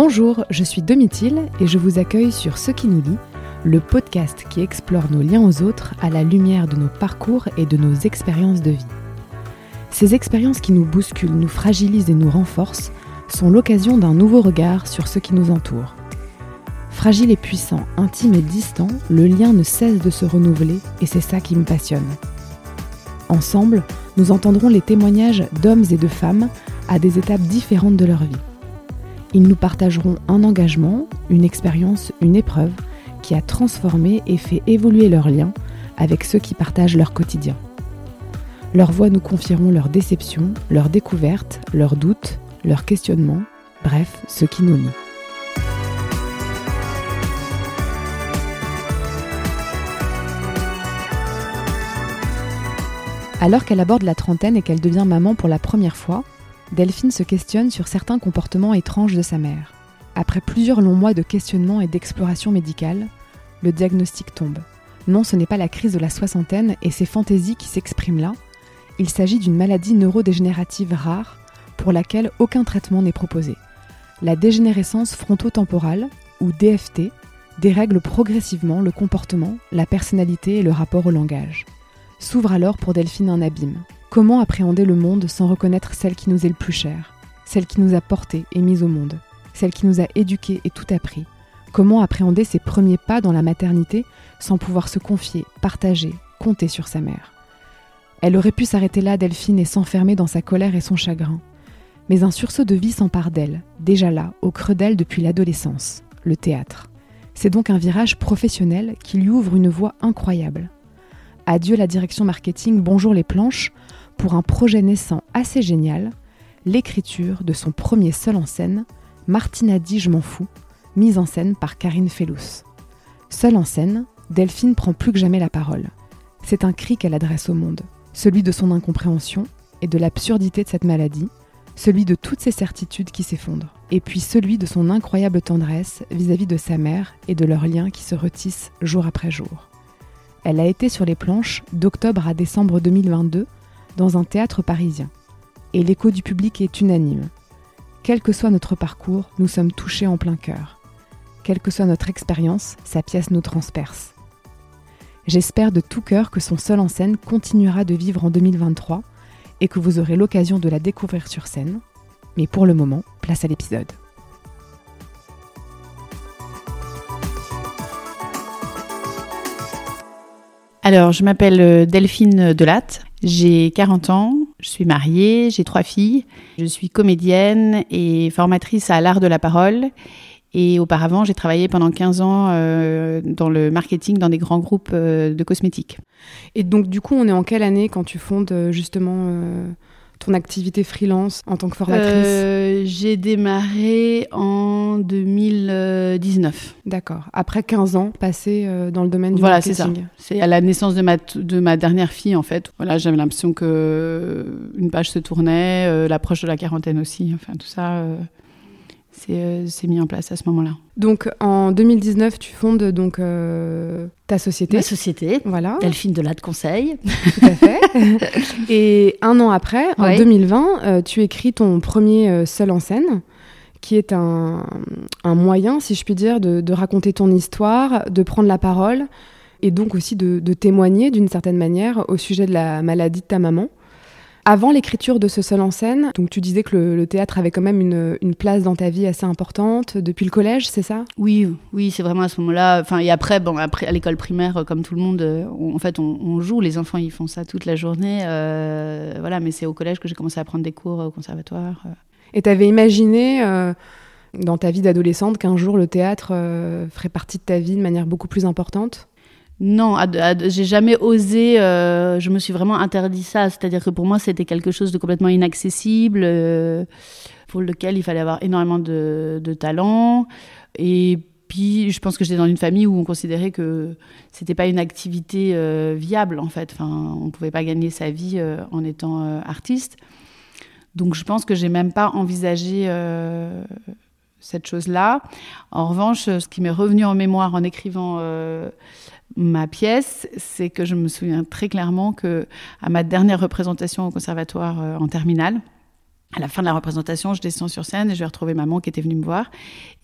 Bonjour, je suis Domitil et je vous accueille sur Ce qui nous lie, le podcast qui explore nos liens aux autres à la lumière de nos parcours et de nos expériences de vie. Ces expériences qui nous bousculent, nous fragilisent et nous renforcent sont l'occasion d'un nouveau regard sur ce qui nous entoure. Fragile et puissant, intime et distant, le lien ne cesse de se renouveler et c'est ça qui me passionne. Ensemble, nous entendrons les témoignages d'hommes et de femmes à des étapes différentes de leur vie. Ils nous partageront un engagement, une expérience, une épreuve qui a transformé et fait évoluer leurs liens avec ceux qui partagent leur quotidien. Leurs voix nous confieront leurs déceptions, leurs découvertes, leurs doutes, leurs questionnements, bref, ce qui nous lie. Alors qu'elle aborde la trentaine et qu'elle devient maman pour la première fois, Delphine se questionne sur certains comportements étranges de sa mère. Après plusieurs longs mois de questionnement et d'exploration médicale, le diagnostic tombe. Non, ce n'est pas la crise de la soixantaine et ses fantaisies qui s'expriment là. Il s'agit d'une maladie neurodégénérative rare pour laquelle aucun traitement n'est proposé. La dégénérescence frontotemporale, ou DFT, dérègle progressivement le comportement, la personnalité et le rapport au langage. S'ouvre alors pour Delphine un abîme. Comment appréhender le monde sans reconnaître celle qui nous est le plus chère, celle qui nous a portés et mis au monde, celle qui nous a éduqués et tout appris? Comment appréhender ses premiers pas dans la maternité sans pouvoir se confier, partager, compter sur sa mère? Elle aurait pu s'arrêter là, Delphine, et s'enfermer dans sa colère et son chagrin. Mais un sursaut de vie s'empare d'elle, déjà là, au creux d'elle depuis l'adolescence, le théâtre. C'est donc un virage professionnel qui lui ouvre une voie incroyable. Adieu la direction marketing, bonjour les planches, pour un projet naissant assez génial, l'écriture de son premier seul en scène, Martina dit Je m'en fous, mise en scène par Karine Fellous. Seule en scène, Delphine prend plus que jamais la parole. C'est un cri qu'elle adresse au monde, celui de son incompréhension et de l'absurdité de cette maladie, celui de toutes ses certitudes qui s'effondrent, et puis celui de son incroyable tendresse vis-à-vis -vis de sa mère et de leurs liens qui se retissent jour après jour. Elle a été sur les planches d'octobre à décembre 2022 dans un théâtre parisien. Et l'écho du public est unanime. Quel que soit notre parcours, nous sommes touchés en plein cœur. Quelle que soit notre expérience, sa pièce nous transperce. J'espère de tout cœur que son seul en scène continuera de vivre en 2023 et que vous aurez l'occasion de la découvrir sur scène. Mais pour le moment, place à l'épisode. Alors, je m'appelle euh, Delphine Delatte, j'ai 40 ans, je suis mariée, j'ai trois filles, je suis comédienne et formatrice à l'art de la parole. Et auparavant, j'ai travaillé pendant 15 ans euh, dans le marketing dans des grands groupes euh, de cosmétiques. Et donc, du coup, on est en quelle année quand tu fondes justement ton activité freelance en tant que formatrice euh, J'ai démarré en 2019. D'accord. Après 15 ans passés euh, dans le domaine du voilà, marketing. Voilà, c'est ça. C'est à la naissance de ma, de ma dernière fille, en fait. Voilà, j'avais l'impression que une page se tournait, euh, l'approche de la quarantaine aussi. Enfin, tout ça c'est mis en place à ce moment-là. Donc en 2019, tu fondes donc ta société. Ma société. Voilà. Delphine de de Conseil. Tout à fait. Et un an après, en 2020, euh, tu écris ton premier euh, seul en scène, qui est un, moyen, si je puis dire, de, raconter ton histoire, de prendre la parole et donc aussi de témoigner d'une certaine manière au sujet de la maladie de ta maman. Avant l'écriture de ce seul en scène, donc tu disais que le, théâtre avait quand même une, place dans ta vie assez importante depuis le collège, c'est ça? Oui, oui, c'est vraiment à ce moment-là. Enfin, et après, bon, après à l'école primaire, comme tout le monde, euh, en fait, on, joue. Les enfants, ils font ça toute la journée, euh, voilà. Mais c'est au collège que j'ai commencé à prendre des cours au conservatoire. Euh. Et tu avais imaginé dans ta vie d'adolescente qu'un jour le théâtre ferait partie de ta vie de manière beaucoup plus importante? Non, j'ai jamais osé. Euh, je me suis vraiment interdit ça. C'est-à-dire que pour moi, c'était quelque chose de complètement inaccessible, euh, pour lequel il fallait avoir énormément de, talent. Et puis, je pense que j'étais dans une famille où on considérait que c'était pas une activité euh, viable, en fait. Enfin, on pouvait pas gagner sa vie en étant artiste. Donc, je pense que j'ai même pas envisagé cette chose-là. En revanche, ce qui m'est revenu en mémoire en écrivant ma pièce, c'est que je me souviens très clairement que à ma dernière représentation au conservatoire euh, en terminale, À la fin de la représentation, je descends sur scène et je vais retrouver maman qui était venue me voir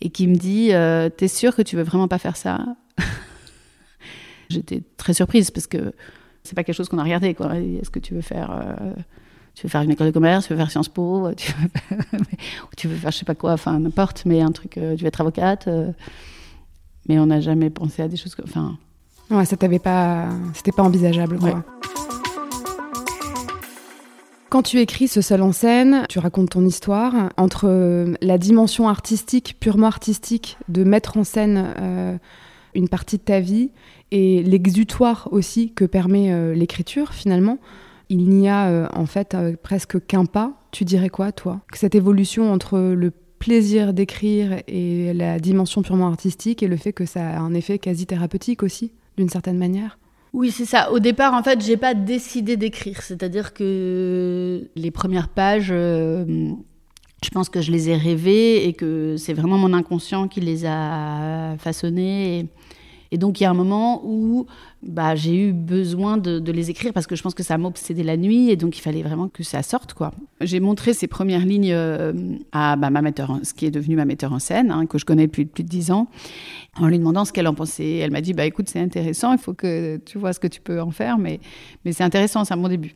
et qui me dit euh, T'es sûre que tu veux vraiment pas faire ça? J'étais très surprise parce que c'est pas quelque chose qu'on a regardé. Est-ce que tu veux faire euh, tu veux faire une école de commerce, tu veux faire Sciences Po, tu veux, tu veux faire je sais pas quoi, enfin n'importe, mais un truc, euh, tu veux être avocate. mais on n'a jamais pensé à des choses comme. Enfin. Ouais, ça t'avait pas, c'était pas envisageable, quoi. Quand tu écris ce seul en scène, tu racontes ton histoire entre euh, la dimension artistique, purement artistique, de mettre en scène euh, une partie de ta vie et l'exutoire aussi que permet euh, l'écriture finalement. Il n'y a en fait presque qu'un pas. Tu dirais quoi, toi? Que cette évolution entre le plaisir d'écrire et la dimension purement artistique et le fait que ça a un effet quasi thérapeutique aussi, d'une certaine manière oui, c'est ça. Au départ, en fait, j'ai pas décidé d'écrire. C'est-à-dire que les premières pages, euh, je pense que je les ai rêvées et que c'est vraiment mon inconscient qui les a façonnées. Et donc, il y a un moment où bah, j'ai eu besoin de, les écrire parce que je pense que ça m'obsédait la nuit et donc il fallait vraiment que ça sorte. quoi. J'ai montré ces premières lignes euh, à bah, ma metteur, ce qui est devenu ma metteur en scène, hein, que je connais depuis plus de dix ans, en lui demandant ce qu'elle en pensait. Elle m'a dit bah, écoute, c'est intéressant, il faut que tu vois ce que tu peux en faire, mais, c'est intéressant, c'est un bon début.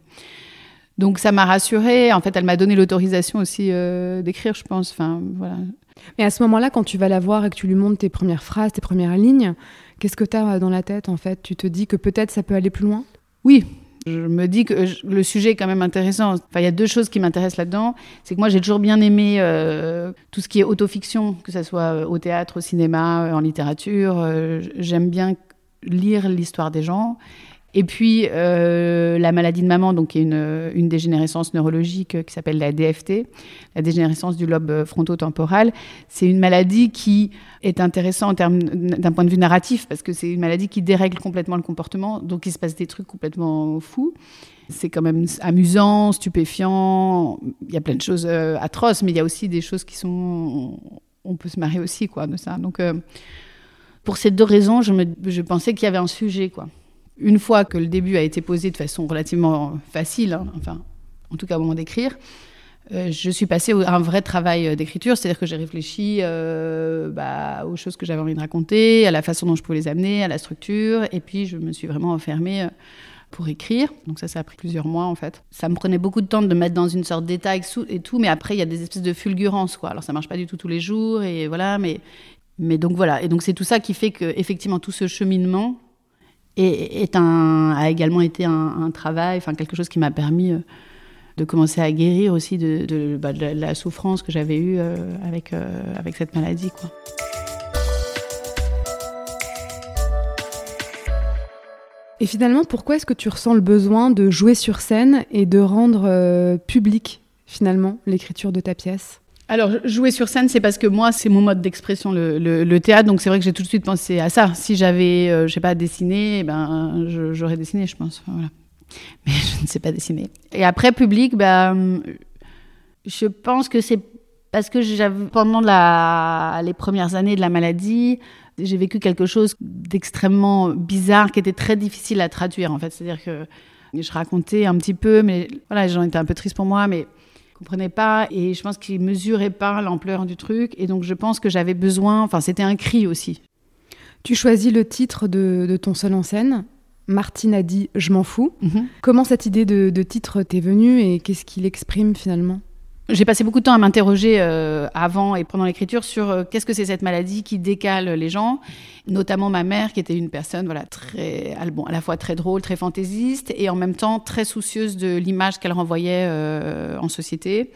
Donc ça m'a rassurée. En fait, elle m'a donné l'autorisation aussi euh, d'écrire, je pense. Enfin, voilà. Mais à ce moment-là, quand tu vas la voir et que tu lui montres tes premières phrases, tes premières lignes, Qu'est-ce que tu as dans la tête en fait? Tu te dis que peut-être ça peut aller plus loin? Oui, je me dis que le sujet est quand même intéressant. Enfin, il y a deux choses qui m'intéressent là-dedans. C'est que moi, j'ai toujours bien aimé euh, tout ce qui est autofiction, que ce soit euh, au théâtre, au cinéma, euh, en littérature. J'aime bien lire l'histoire des gens. Et puis, euh, la maladie de maman, donc, qui est une, dégénérescence neurologique euh, qui s'appelle la DFT, la dégénérescence du lobe euh, frontotemporal. C'est une maladie qui est intéressante d'un point de vue narratif, parce que c'est une maladie qui dérègle complètement le comportement, donc il se passe des trucs complètement fous. C'est quand même amusant, stupéfiant. Il y a plein de choses atroces, mais il y a aussi des choses qui sont. On peut se marrer aussi, quoi, de ça. Donc, pour ces deux raisons, je, je pensais qu'il y avait un sujet, quoi une fois que le début a été posé de façon relativement facile, hein, enfin, en tout cas au moment d'écrire, euh, je suis passée à un vrai travail euh, d'écriture, c'est-à-dire que j'ai réfléchi euh, bah, aux choses que j'avais envie de raconter, à la façon dont je pouvais les amener, à la structure, et puis je me suis vraiment enfermée pour écrire. Donc ça, ça a pris plusieurs mois en fait. Ça me prenait beaucoup de temps de mettre dans une sorte d'état et tout, mais après il y a des espèces de fulgurances quoi. Alors ça marche pas du tout tous les jours et voilà, mais mais donc voilà. Et donc c'est tout ça qui fait que effectivement tout ce cheminement et est un, a également été un, travail, enfin quelque chose qui m'a permis euh, de commencer à guérir aussi de, bah, la souffrance que j'avais eue euh, avec, euh, avec cette maladie. Et finalement, pourquoi est-ce que tu ressens le besoin de jouer sur scène et de rendre public finalement l'écriture de ta pièce? Alors, jouer sur scène, c'est parce que moi, c'est mon mode d'expression, le, théâtre. Donc, c'est vrai que j'ai tout de suite pensé à ça. Si j'avais, euh, je sais pas, dessiné, eh ben, j'aurais dessiné, je pense. Mais je ne sais pas dessiner. Et après, public, ben, je pense que c'est parce que pendant les premières années de la maladie, j'ai vécu quelque chose d'extrêmement bizarre qui était très difficile à traduire, en fait. C'est-à-dire que je racontais un petit peu, mais voilà, les gens étaient un peu tristes pour moi, mais comprenait pas et je pense qu'il mesurait pas l'ampleur du truc et donc je pense que j'avais besoin, enfin c'était un cri aussi. Tu choisis le titre de, ton seul en scène. Martine a dit Je m'en fous. Mhm. Comment cette idée de, de titre t'est venue et qu'est-ce qu'il exprime finalement? J'ai passé beaucoup de temps à m'interroger euh, avant et pendant l'écriture sur euh, qu'est-ce que c'est cette maladie qui décale les gens, notamment ma mère qui était une personne voilà très bon, à la fois très drôle, très fantaisiste et en même temps très soucieuse de l'image qu'elle renvoyait euh, en société,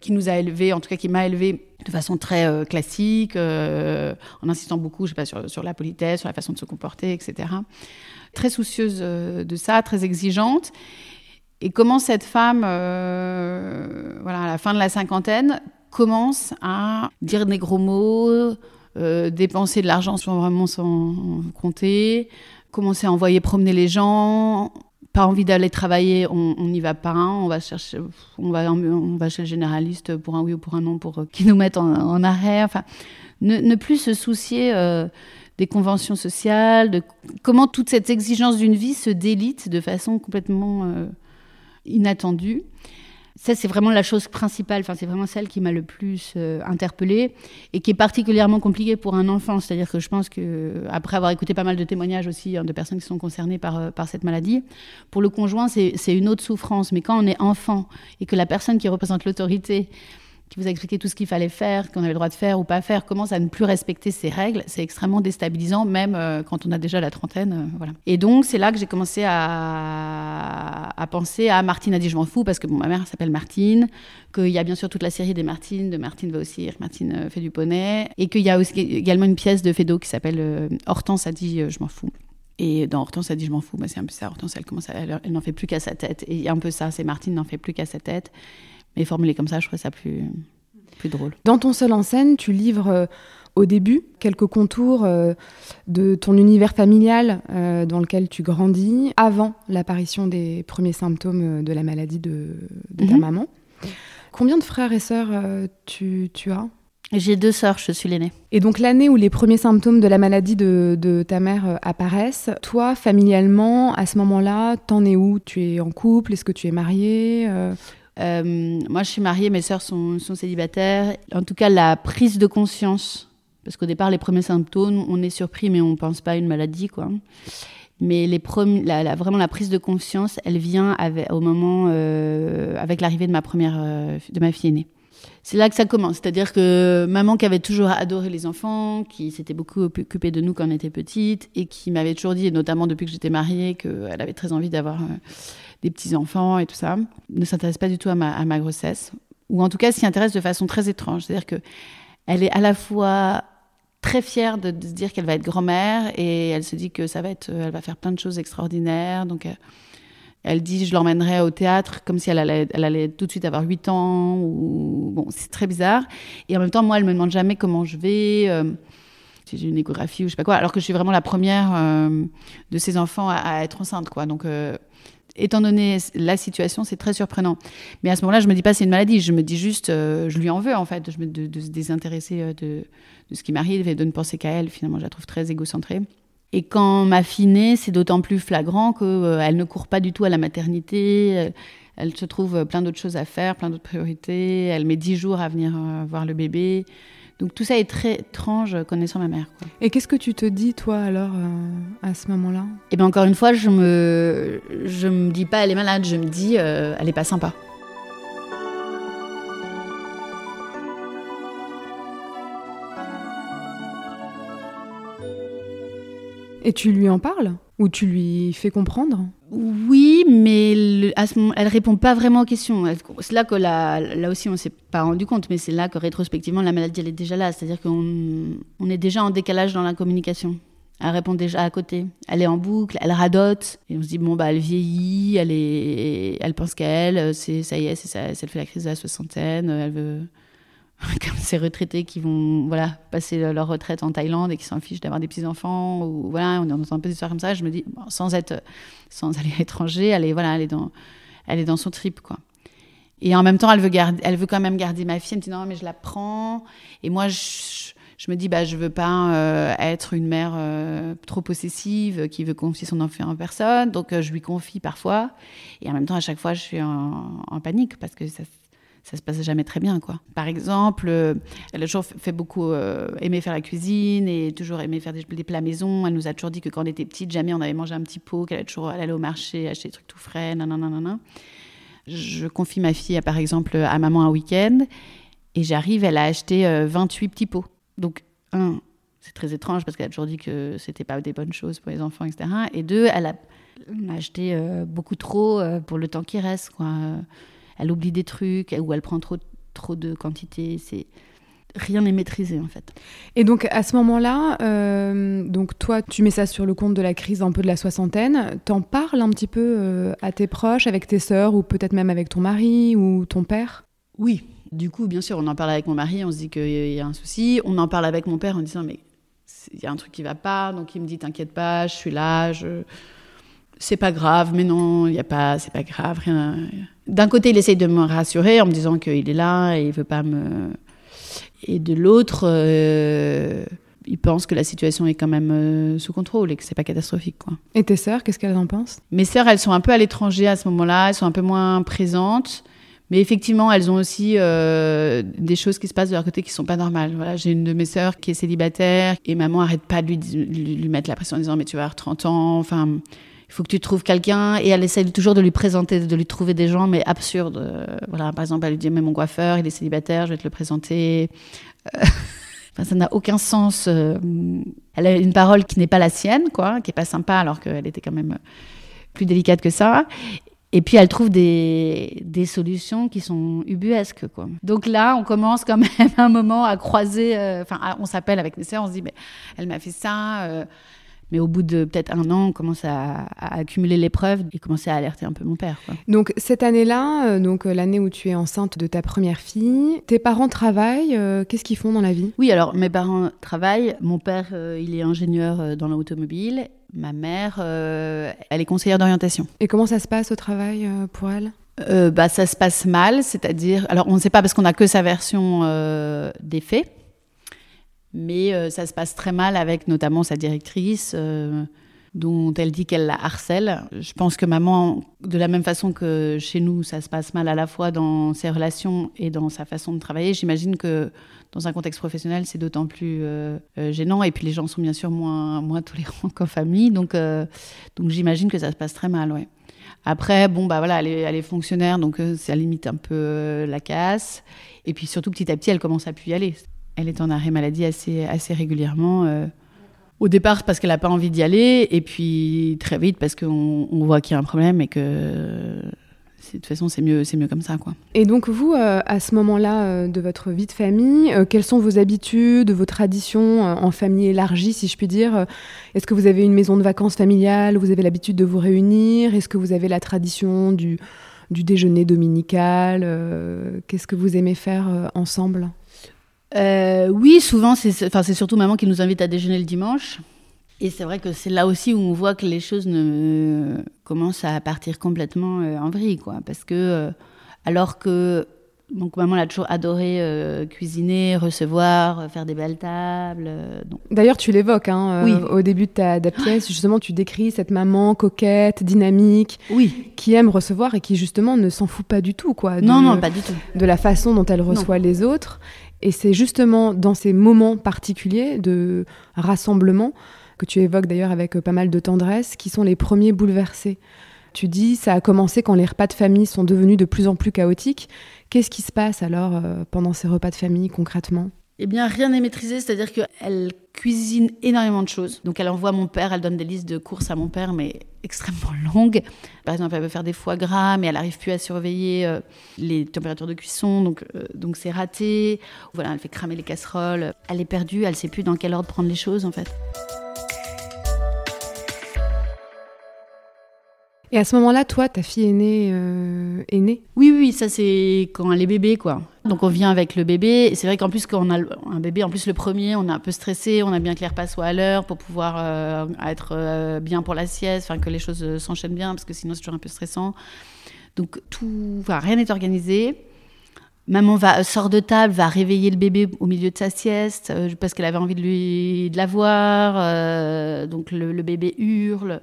qui nous a élevés, en tout cas qui m'a élevée de façon très classique, en insistant beaucoup, je sais pas, sur, la politesse, sur la façon de se comporter, etc. Très soucieuse de ça, très exigeante. Et comment cette femme, euh, voilà, à la fin de la cinquantaine, commence à dire des gros mots, euh, dépenser de l'argent sans vraiment sans compter, commencer à envoyer promener les gens, pas envie d'aller travailler, on n'y va pas, on va chercher, on va, chez le généraliste pour un oui ou pour un non pour euh, qu'ils nous mettent en, arrêt. Enfin, ne, plus se soucier des conventions sociales, de comment toute cette exigence d'une vie se délite de façon complètement inattendu. Ça, c'est vraiment la chose principale, enfin, c'est vraiment celle qui m'a le plus euh, interpellée et qui est particulièrement compliquée pour un enfant. C'est-à-dire que je pense que, après avoir écouté pas mal de témoignages aussi hein, de personnes qui sont concernées par, euh, par cette maladie, pour le conjoint, c'est une autre souffrance. Mais quand on est enfant et que la personne qui représente l'autorité qui vous a expliqué tout ce qu'il fallait faire, qu'on avait le droit de faire ou pas faire, commence à ne plus respecter ses règles, c'est extrêmement déstabilisant, même euh, quand on a déjà la trentaine. Euh, voilà. Et donc, c'est là que j'ai commencé à, à, penser à Martine a dit je m'en fous, parce que bon, ma mère s'appelle Martine, qu'il y a bien sûr toute la série des Martines, de Martine va aussi, Martine euh, fait du poney, et qu'il y a également une pièce de Fédo qui s'appelle Hortense a dit je m'en fous. Et dans Hortense, a dit je m'en fous. Bah, c'est un peu ça. Hortense, elle commence, elle, elle n'en fait plus qu'à sa tête. Et un peu ça, c'est Martine n'en fait plus qu'à sa tête. Mais formulé comme ça, je trouvais ça plus, plus drôle. Dans ton seul en scène, tu livres euh, au début quelques contours euh, de ton univers familial euh, dans lequel tu grandis avant l'apparition des premiers symptômes de la maladie de, ta mhm. maman. Combien de frères et sœurs tu, tu as? J'ai deux sœurs, je suis l'aînée. Et donc l'année où les premiers symptômes de la maladie de, de ta mère apparaissent, toi, familialement, à ce moment-là, t'en es où? Tu es en couple? Est-ce que tu es mariée? Euh, moi, je suis mariée, mes sœurs sont, célibataires. En tout cas, la prise de conscience, parce qu'au départ, les premiers symptômes, on est surpris, mais on ne pense pas à une maladie, quoi. Mais les vraiment la prise de conscience, elle vient au moment euh, avec l'arrivée de ma première, euh, de ma fille aînée. C'est là que ça commence, c'est-à-dire que maman qui avait toujours adoré les enfants, qui s'était beaucoup occupée de nous quand on était petite et qui m'avait toujours dit, et notamment depuis que j'étais mariée, qu'elle avait très envie d'avoir des petits-enfants et tout ça, ne s'intéresse pas du tout à ma, grossesse, ou en tout cas s'y intéresse de façon très étrange. C'est-à-dire que elle est à la fois très fière de, se dire qu'elle va être grand-mère et elle se dit que ça va être, elle va faire plein de choses extraordinaires. Donc, elle, elle dit je l'emmènerai au théâtre comme si elle allait, elle allait tout de suite avoir 8 ans. Ou... Bon, c'est très bizarre. Et en même temps, moi, elle me demande jamais comment je vais. Euh, si j'ai une échographie ou je sais pas quoi, alors que je suis vraiment la première euh, de ses enfants à, être enceinte, quoi. Donc, euh, étant donné la situation, c'est très surprenant. Mais à ce moment-là, je me dis pas c'est une maladie, je me dis juste, euh, je lui en veux en fait, je me, de, se désintéresser euh, de, de, ce qui m'arrive et de ne penser qu'à elle. Finalement, je la trouve très égocentrée. Et quand ma fille naît, c'est d'autant plus flagrant qu'elle euh, ne court pas du tout à la maternité. Elle se trouve plein d'autres choses à faire, plein d'autres priorités. Elle met dix jours à venir voir le bébé. Donc tout ça est très étrange connaissant ma mère. Et qu'est-ce que tu te dis toi alors euh, à ce moment-là? Eh bien encore une fois, je me je me dis pas elle est malade, je me dis euh, elle est pas sympa. Et tu lui en parles? Ou tu lui fais comprendre? Oui, mais à ce moment, elle répond pas vraiment aux questions. C'est là que là, aussi on s'est pas rendu compte, mais c'est là que rétrospectivement la maladie elle est déjà là. C'est-à-dire qu'on on est déjà en décalage dans la communication. Elle répond déjà à côté. Elle est en boucle, elle radote. Et on se dit, bon, bah, elle vieillit, elle, pense qu'à elle, ça y est, ça, elle fait la crise de la soixantaine, elle veut, comme ces retraités qui vont voilà, passer leur retraite en Thaïlande et qui s'en fichent d'avoir des petits-enfants. Ou, voilà, on entend un peu d'histoires comme ça. Je me dis, sans, être, sans aller à l'étranger, est, voilà, est dans, est dans son trip. Quoi. Et en même temps, elle veut, garder, elle veut quand même garder ma fille. Elle me dit, non, mais je la prends. Et moi, je, me dis, bah, je veux pas euh, être une mère euh, trop possessive qui veut confier son enfant en personne. Donc, euh, je lui confie parfois. Et en même temps, à chaque fois, je suis en, en panique parce que ça ça se passe jamais très bien, quoi. Par exemple, euh, elle a toujours fait beaucoup euh, aimer faire la cuisine et toujours aimé faire des, plats maison. Elle nous a toujours dit que quand on était petite, jamais on avait mangé un petit pot, qu'elle allait toujours aller au marché acheter des trucs tout frais, nanana. Je confie ma fille, par exemple, à maman un week-end et j'arrive, elle a acheté 28 euh, petits pots. Donc, un, c'est très étrange parce qu'elle a toujours dit que c'était pas des bonnes choses pour les enfants, etc. Et deux, elle a, acheté beaucoup trop pour le temps qui reste, quoi elle oublie des trucs ou elle prend trop, trop de quantité. C'est rien n'est maîtrisé en fait. Et donc à ce moment-là, euh, donc toi tu mets ça sur le compte de la crise un peu de la soixantaine. T'en parles un petit peu euh, à tes proches, avec tes sœurs ou peut-être même avec ton mari ou ton père? Oui. Du coup, bien sûr, on en parle avec mon mari, on se dit qu'il y a un souci. On en parle avec mon père en disant mais il y a un truc qui va pas, donc il me dit t'inquiète pas, je suis là, je c'est pas grave, mais non, il y a pas, c'est pas grave, rien. D'un côté, il essaye de me rassurer en me disant qu'il est là et il veut pas me. Et de l'autre, euh, il pense que la situation est quand même euh, sous contrôle et que c'est pas catastrophique, quoi. Et tes sœurs, qu'est-ce qu'elles en pensent? Mes sœurs, elles sont un peu à l'étranger à ce moment-là, elles sont un peu moins présentes, Mais effectivement, elles ont aussi euh, des choses qui se passent de leur côté qui sont pas normales. Voilà, j'ai une de mes sœurs qui est célibataire et maman arrête pas de lui, lui, lui, mettre la pression en disant mais tu vas avoir 30 ans, enfin il faut que tu trouves quelqu'un et elle essaie toujours de lui présenter, de lui trouver des gens mais absurdes. Euh, voilà, par exemple, elle lui dit mais mon coiffeur, il est célibataire, je vais te le présenter. Euh, enfin, ça n'a aucun sens. Elle a une parole qui n'est pas la sienne, quoi, qui est pas sympa alors qu'elle était quand même plus délicate que ça. Et puis elle trouve des, des solutions qui sont ubuesques. Quoi. Donc là, on commence quand même un moment à croiser. Euh, enfin, on s'appelle avec mes sœurs, on se dit, mais elle m'a fait ça. Euh, mais au bout de peut-être un an, on commence à, accumuler les preuves et commencer à alerter un peu mon père. Quoi. Donc cette année-là, euh, donc l'année où tu es enceinte de ta première fille, tes parents travaillent. Qu'est-ce qu'ils font dans la vie? Oui, alors mes parents travaillent. Mon père, il est ingénieur dans l'automobile Ma mère, euh, elle est conseillère d'orientation. Et comment ça se passe au travail euh, pour elle? Euh, bah, Ça se passe mal, c'est-à-dire. Alors, on ne sait pas parce qu'on n'a que sa version des faits, mais ça se passe très mal avec notamment sa directrice, dont elle dit qu'elle la harcèle. Je pense que maman, de la même façon que chez nous, ça se passe mal à la fois dans ses relations et dans sa façon de travailler, j'imagine que dans un contexte professionnel, c'est d'autant plus euh, euh, gênant. Et puis les gens sont bien sûr moins, moins tolérants qu'en famille. Donc, euh, donc j'imagine que ça se passe très mal, ouais. Après, bon, bah voilà, elle est, elle est fonctionnaire, donc ça limite un peu la casse. Et puis surtout, petit à petit, elle commence à plus y aller. Elle est en arrêt maladie assez, assez régulièrement. Au départ, parce qu'elle n'a pas envie d'y aller, et puis très vite, parce qu'on on voit qu'il y a un problème et que de toute façon, c'est mieux, mieux comme ça, quoi. Et donc vous, euh, à ce moment-là euh, de votre vie de famille, euh, quelles sont vos habitudes, vos traditions en famille élargie, si je puis dire Est-ce que vous avez une maison de vacances familiale Vous avez l'habitude de vous réunir Est-ce que vous avez la tradition du, du déjeuner dominical Qu'est-ce que vous aimez faire ensemble? Oui, souvent, c'est, enfin, surtout maman qui nous invite à déjeuner le dimanche. Et c'est vrai que c'est là aussi où on voit que les choses ne, commencent à partir complètement euh, en vrille, quoi. Parce que, euh, alors que donc maman a toujours adoré euh, cuisiner, recevoir, faire des belles tables. D'ailleurs, tu l'évoques hein, au début de ta, pièce. Justement, tu décris cette maman coquette, dynamique, oui. qui aime recevoir et qui justement ne s'en fout pas du tout, quoi. non, non, pas du tout. De la façon dont elle reçoit les autres. Et c'est justement dans ces moments particuliers de rassemblement que tu évoques d'ailleurs avec euh, pas mal de tendresse, qui sont les premiers bouleversés. Tu dis, ça a commencé quand les repas de famille sont devenus de plus en plus chaotiques. Qu'est-ce qui se passe alors euh, pendant ces repas de famille concrètement? Eh bien, rien n'est maîtrisé, c'est-à-dire qu'elle cuisine énormément de choses. Donc, elle envoie mon père, elle donne des listes de courses à mon père, mais extrêmement longues. Par exemple, elle veut faire des foie gras, mais elle n'arrive plus à surveiller euh, les températures de cuisson, donc donc c'est raté. Voilà, elle fait cramer les casseroles. Elle est perdue, elle ne sait plus dans quel ordre prendre les choses, en fait. Et à ce moment-là, toi, ta fille aînée euh, est née Oui, oui, ça c'est quand elle est bébé, quoi. Donc on vient avec le bébé. C'est vrai qu'en plus, quand on a un bébé, en plus le premier, on est un peu stressé, on a bien que les repas soient à l'heure pour pouvoir euh, être euh, bien pour la sieste, enfin que les choses s'enchaînent bien, parce que sinon c'est toujours un peu stressant. Donc tout, enfin, rien n'est organisé. Maman sort de table, va réveiller le bébé au milieu de sa sieste parce qu'elle avait envie de lui de la voir. donc le, bébé hurle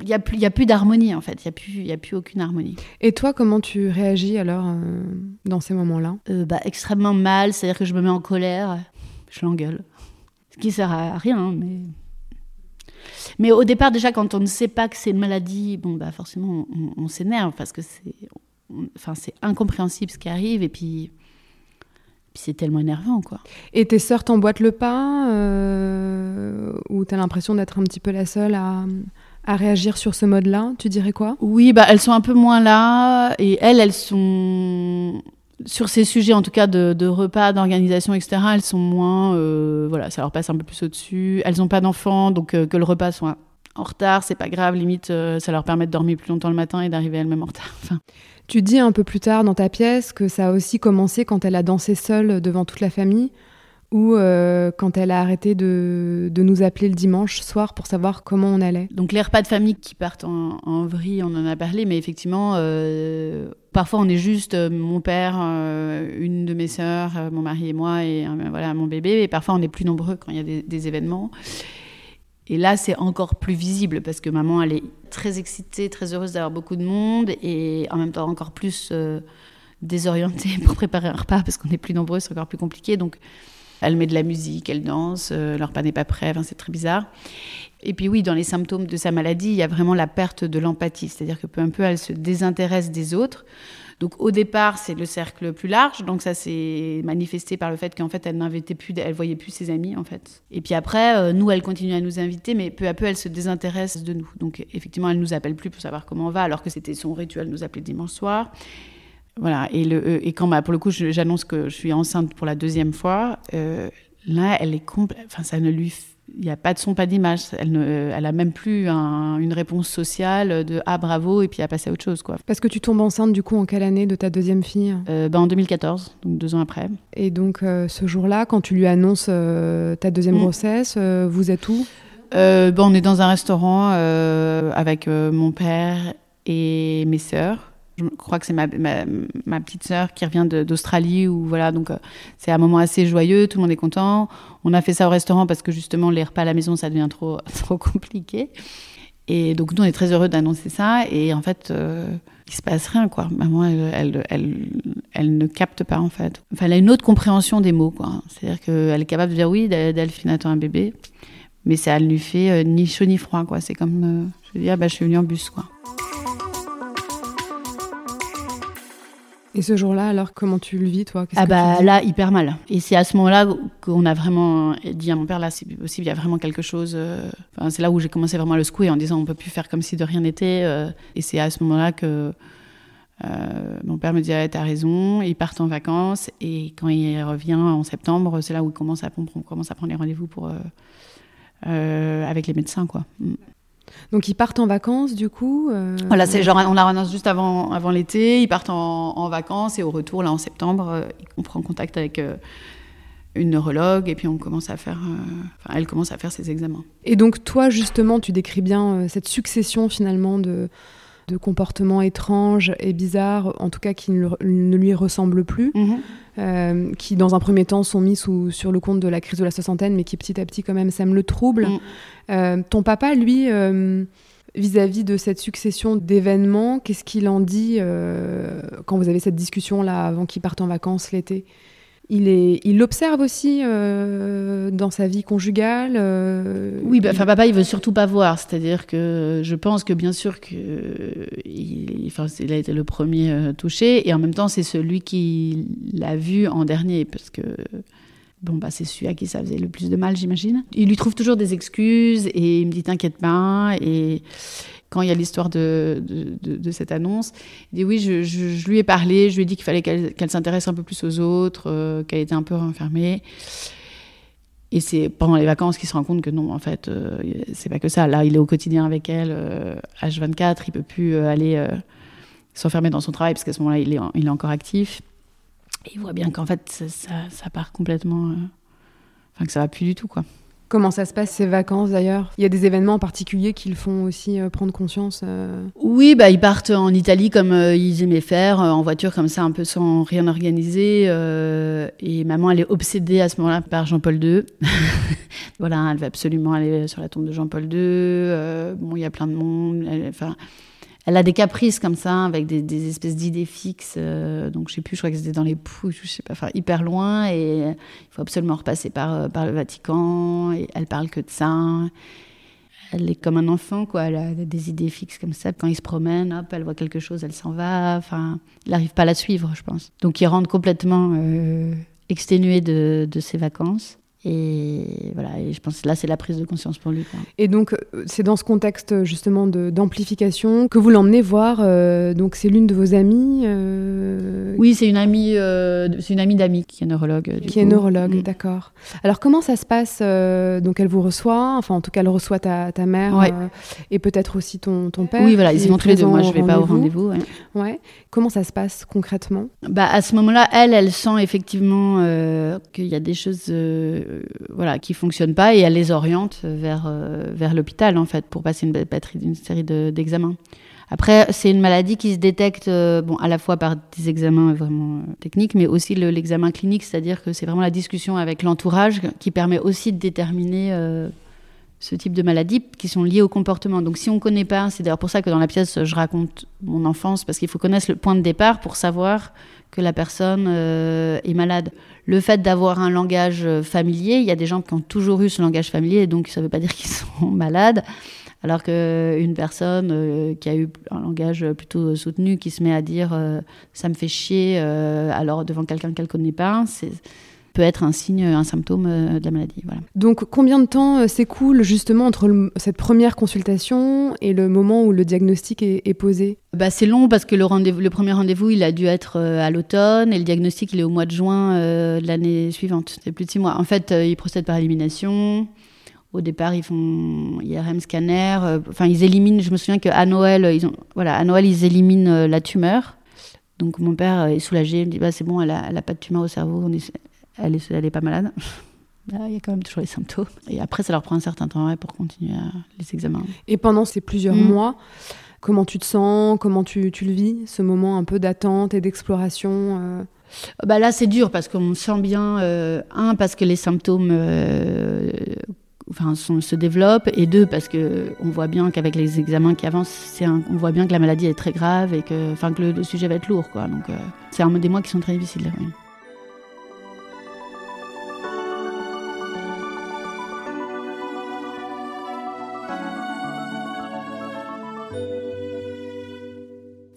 il n'y a plus, y a plus d'harmonie en fait, il n'y a, plus, a plus aucune harmonie. Et toi, comment tu réagis alors euh, dans ces moments-là? Euh, bah, Extrêmement mal, c'est-à-dire que je me mets en colère, je l'engueule. Ce qui sert à rien, hein, mais... Mais au départ, déjà, quand on ne sait pas que c'est une maladie, bon, bah forcément, on, s'énerve parce que c'est, enfin, c'est incompréhensible ce qui arrive et puis, puis c'est tellement énervant, quoi. Et tes sœurs t'emboîtent le pas euh, ou t'as l'impression d'être un petit peu la seule à, à réagir sur ce mode-là Tu dirais quoi? Oui, bah, elles sont un peu moins là. Et elles, elles sont. Sur ces sujets, en tout cas de, repas, d'organisation, etc., elles sont moins. Euh, voilà, ça leur passe un peu plus au-dessus. Elles n'ont pas d'enfants, donc euh, que le repas soit en retard, c'est pas grave. Limite, euh, ça leur permet de dormir plus longtemps le matin et d'arriver elles-mêmes en retard. Enfin. Tu dis un peu plus tard dans ta pièce que ça a aussi commencé quand elle a dansé seule devant toute la famille ou euh, quand elle a arrêté de, nous appeler le dimanche soir pour savoir comment on allait. Donc les repas de famille qui partent en, en vrille, on en a parlé, mais effectivement, euh, parfois on est juste euh, mon père, une de mes sœurs, mon mari et moi, et voilà mon bébé, et parfois on est plus nombreux quand il y a des, des événements. Et là, c'est encore plus visible parce que maman, elle est très excitée, très heureuse d'avoir beaucoup de monde, et en même temps encore plus désorientée pour préparer un repas parce qu'on est plus nombreux, c'est encore plus compliqué. Donc, elle met de la musique, elle danse, euh, leur repas n'est pas prêt, c'est très bizarre. Et puis oui, dans les symptômes de sa maladie, il y a vraiment la perte de l'empathie, c'est-à-dire que peu à peu, elle se désintéresse des autres. Donc au départ, c'est le cercle plus large, donc ça s'est manifesté par le fait qu'en fait, elle n'invitait plus, elle voyait plus ses amis en fait. Et puis après, euh, nous, elle continue à nous inviter, mais peu à peu, elle se désintéresse de nous. Donc effectivement, elle nous appelle plus pour savoir comment on va, alors que c'était son rituel de nous appeler dimanche soir. Voilà, et, le, euh, et quand bah, pour le coup j'annonce que je suis enceinte pour la deuxième fois, euh, là elle est complète, enfin ça ne lui, il n'y a pas de son, pas d'image, elle ne, elle a même plus une réponse sociale de ah bravo et puis à passer à autre chose quoi. Parce que tu tombes enceinte du coup en quelle année de ta deuxième fille? Euh, bah, En 2014, donc deux ans après. Et donc ce jour-là, quand tu lui annonces ta deuxième mm. grossesse, vous êtes où? Bah, On est dans un restaurant avec mon père et mes sœurs. Je crois que c'est ma, petite sœur qui revient d'Australie. ou voilà, donc euh, c'est un moment assez joyeux, tout le monde est content. On a fait ça au restaurant parce que justement, les repas à la maison, ça devient trop, compliqué. Et donc, nous, on est très heureux d'annoncer ça. Et en fait, euh, il se passe rien, quoi. Maman, elle, elle, elle, ne capte pas, en fait. Enfin, elle a une autre compréhension des mots, quoi. C'est-à-dire qu'elle est capable de dire oui, Delphine attend un bébé. Mais ça ne lui fait euh, ni chaud ni froid, quoi. C'est comme, je veux dire, bah, je suis venue en bus, quoi. Et ce jour-là, alors, comment tu le vis, toi? Ah bah là, hyper mal. Et c'est à ce moment-là qu'on a vraiment dit à mon père, là, c'est possible, il y a vraiment quelque chose. Euh, enfin, c'est là où j'ai commencé vraiment à le secouer en disant, on peut plus faire comme si de rien n'était. Euh. Et c'est à ce moment-là que euh, mon père me dit, ah, t'as raison, ils partent en vacances. Et quand il revient en septembre, c'est là où il commence à, on commence à prendre les rendez-vous pour... avec les médecins, quoi. Donc ils partent en vacances du coup euh, Voilà, c'est genre on la renonce juste avant, avant l'été, ils partent en, vacances et au retour, là en septembre, euh, on prend contact avec euh, une neurologue et puis on commence à faire, enfin, elle commence à faire ses examens. Et donc toi justement, tu décris bien cette succession finalement de, de comportements étranges et bizarres, en tout cas qui ne, lui ressemblent plus, mhm. euh, qui dans un premier temps sont mis sous, sur le compte de la crise de la soixantaine, mais qui petit à petit quand même sèment le trouble. Mhm. Euh, ton papa, lui, euh, vis-à-vis de cette succession d'événements, qu'est-ce qu'il en dit quand vous avez cette discussion là avant qu'il parte en vacances l'été? Il, est, il l'observe aussi euh, dans sa vie conjugale. Euh, oui, bah, enfin papa, il veut surtout pas voir. C'est-à-dire que je pense que bien sûr que il, il a été le premier euh, touché, et en même temps c'est celui qui l'a vu en dernier, parce que bon bah c'est celui à qui ça faisait le plus de mal, j'imagine. Il lui trouve toujours des excuses et il me dit t'inquiète pas et quand il y a l'histoire de, cette annonce, il dit oui, je, lui ai parlé, je lui ai dit qu'il fallait qu'elle s'intéresse un peu plus aux autres, euh, qu'elle était un peu renfermée. Et c'est pendant les vacances qu'il se rend compte que non, en fait, euh, c'est pas que ça. Là, il est au quotidien avec elle, H24, euh, il peut plus aller s'enfermer dans son travail parce qu'à ce moment-là, il est, encore actif. Il voit bien qu'en fait, ça, ça, part complètement. Enfin, que ça va plus du tout, quoi. Comment ça se passe ces vacances d'ailleurs? Il y a des événements en particulier qui le font aussi euh, prendre conscience euh? Oui, bah, ils partent en Italie comme euh, ils aimaient faire, en voiture comme ça, un peu sans rien organiser. et maman, elle est obsédée à ce moment-là par Jean-Paul II. voilà, elle veut absolument aller sur la tombe de Jean-Paul II. bon, il y a plein de monde. Enfin, elle a des caprices comme ça, avec des, espèces d'idées fixes. Euh, donc, je sais plus, je crois que c'était dans les Pouilles, je sais pas, enfin, hyper loin. Et il faut absolument repasser par, euh, par le Vatican. Et elle parle que de ça. Elle est comme un enfant, quoi. Elle a des idées fixes comme ça. Quand il se promène, hop, elle voit quelque chose, elle s'en va. Enfin, il n'arrive pas à la suivre, je pense. Donc, il rentre complètement euh, exténué de, de ses vacances. Et voilà, et je pense que là, c'est la prise de conscience pour lui. Et donc, euh, c'est dans ce contexte justement d'amplification que vous l'emmenez voir. Euh, donc, c'est l'une de vos amies euh, Oui, c'est une amie, c'est une amie d'amis qui est neurologue. qui est neurologue, mm. d'accord. Alors, comment ça se passe Donc, elle vous reçoit, enfin, en tout cas, elle reçoit ta, ta mère et peut-être aussi ton, ton père. Oui, voilà, ils y vont tous les deux. Moi, je ne vais pas au rendez-vous. Ouais. Comment ça se passe concrètement? Bah, À ce moment-là, elle, elle sent effectivement qu'il y a des choses euh, voilà, qui fonctionnent pas et elle les oriente vers, euh, vers l'hôpital en fait pour passer une série d'examens. Après, c'est une maladie qui se détecte euh, bon, à la fois par des examens vraiment techniques, mais aussi l'examen clinique, c'est-à-dire que c'est vraiment la discussion avec l'entourage qui permet aussi de déterminer ce type de maladies qui sont liées au comportement. Donc si on ne connaît pas, c'est d'ailleurs pour ça que dans la pièce, je raconte mon enfance, parce qu'il faut connaître le point de départ pour savoir que la personne euh, est malade. Le fait d'avoir un langage euh, familier, il y a des gens qui ont toujours eu ce langage familier, donc ça ne veut pas dire qu'ils sont malades. Alors qu'une personne euh, qui a eu un langage plutôt soutenu, qui se met à dire ça me fait chier, alors devant quelqu'un qu'elle ne connaît pas, c'est peut être un signe, un symptôme euh, de la maladie. Voilà. Donc combien de temps euh, s'écoule justement entre cette première consultation et le moment où le diagnostic est, posé? Bah, C'est long parce que le, le premier rendez-vous, il a dû être euh, à l'automne et le diagnostic, il est au mois de juin de l'année suivante. C'est plus de six mois. En fait, ils procèdent par élimination. Au départ, ils font IRM scanner. Enfin, ils éliminent. Je me souviens qu'à Noël, ils ont, voilà, à Noël, ils éliminent la tumeur. Donc mon père est soulagé, il me dit bah, c'est bon, elle n'a a pas de tumeur au cerveau, on est, elle est, elle est pas malade. Il y a quand même toujours les symptômes. Et après, ça leur prend un certain temps pour continuer les examens. Et pendant ces plusieurs mm. mois, comment tu te sens? Comment tu, tu, le vis Ce moment un peu d'attente et d'exploration euh? bah Là, c'est dur parce qu'on sent bien, euh, un, parce que les symptômes euh, enfin, se développent, et deux, parce qu'on voit bien qu'avec les examens qui avancent, on voit bien que la maladie est très grave et que, enfin, que le, sujet va être lourd. Quoi. Donc, c'est un des mois qui sont très difficiles.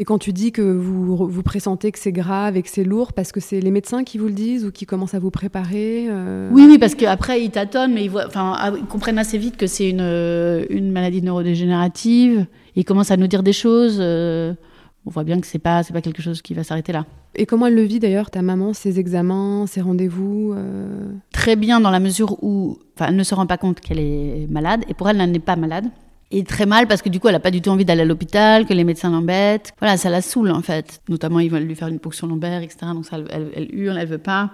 Et quand tu dis que vous, vous pressentez que c'est grave et que c'est lourd, parce que c'est les médecins qui vous le disent ou qui commencent à vous préparer euh Oui, oui, parce qu'après, ils tâtonnent, mais ils, voient, enfin, ah ils comprennent assez vite que c'est une, euh, une maladie neurodégénérative. Ils commencent à nous dire des choses. Euh, on voit bien que c'est pas, c'est pas quelque chose qui va s'arrêter là. Et comment elle le vit d'ailleurs, ta maman, ses examens, ses rendez-vous Très bien, dans la mesure où elle ne se rend pas compte qu'elle est malade, et pour elle, elle n'est pas malade et très mal parce que du coup, elle n'a pas du tout envie d'aller à l'hôpital, que les médecins l'embêtent. Voilà, ça la saoule en fait. Notamment, ils veulent lui faire une ponction lombaire, etc. Donc ça, elle, elle, hurle, elle veut pas.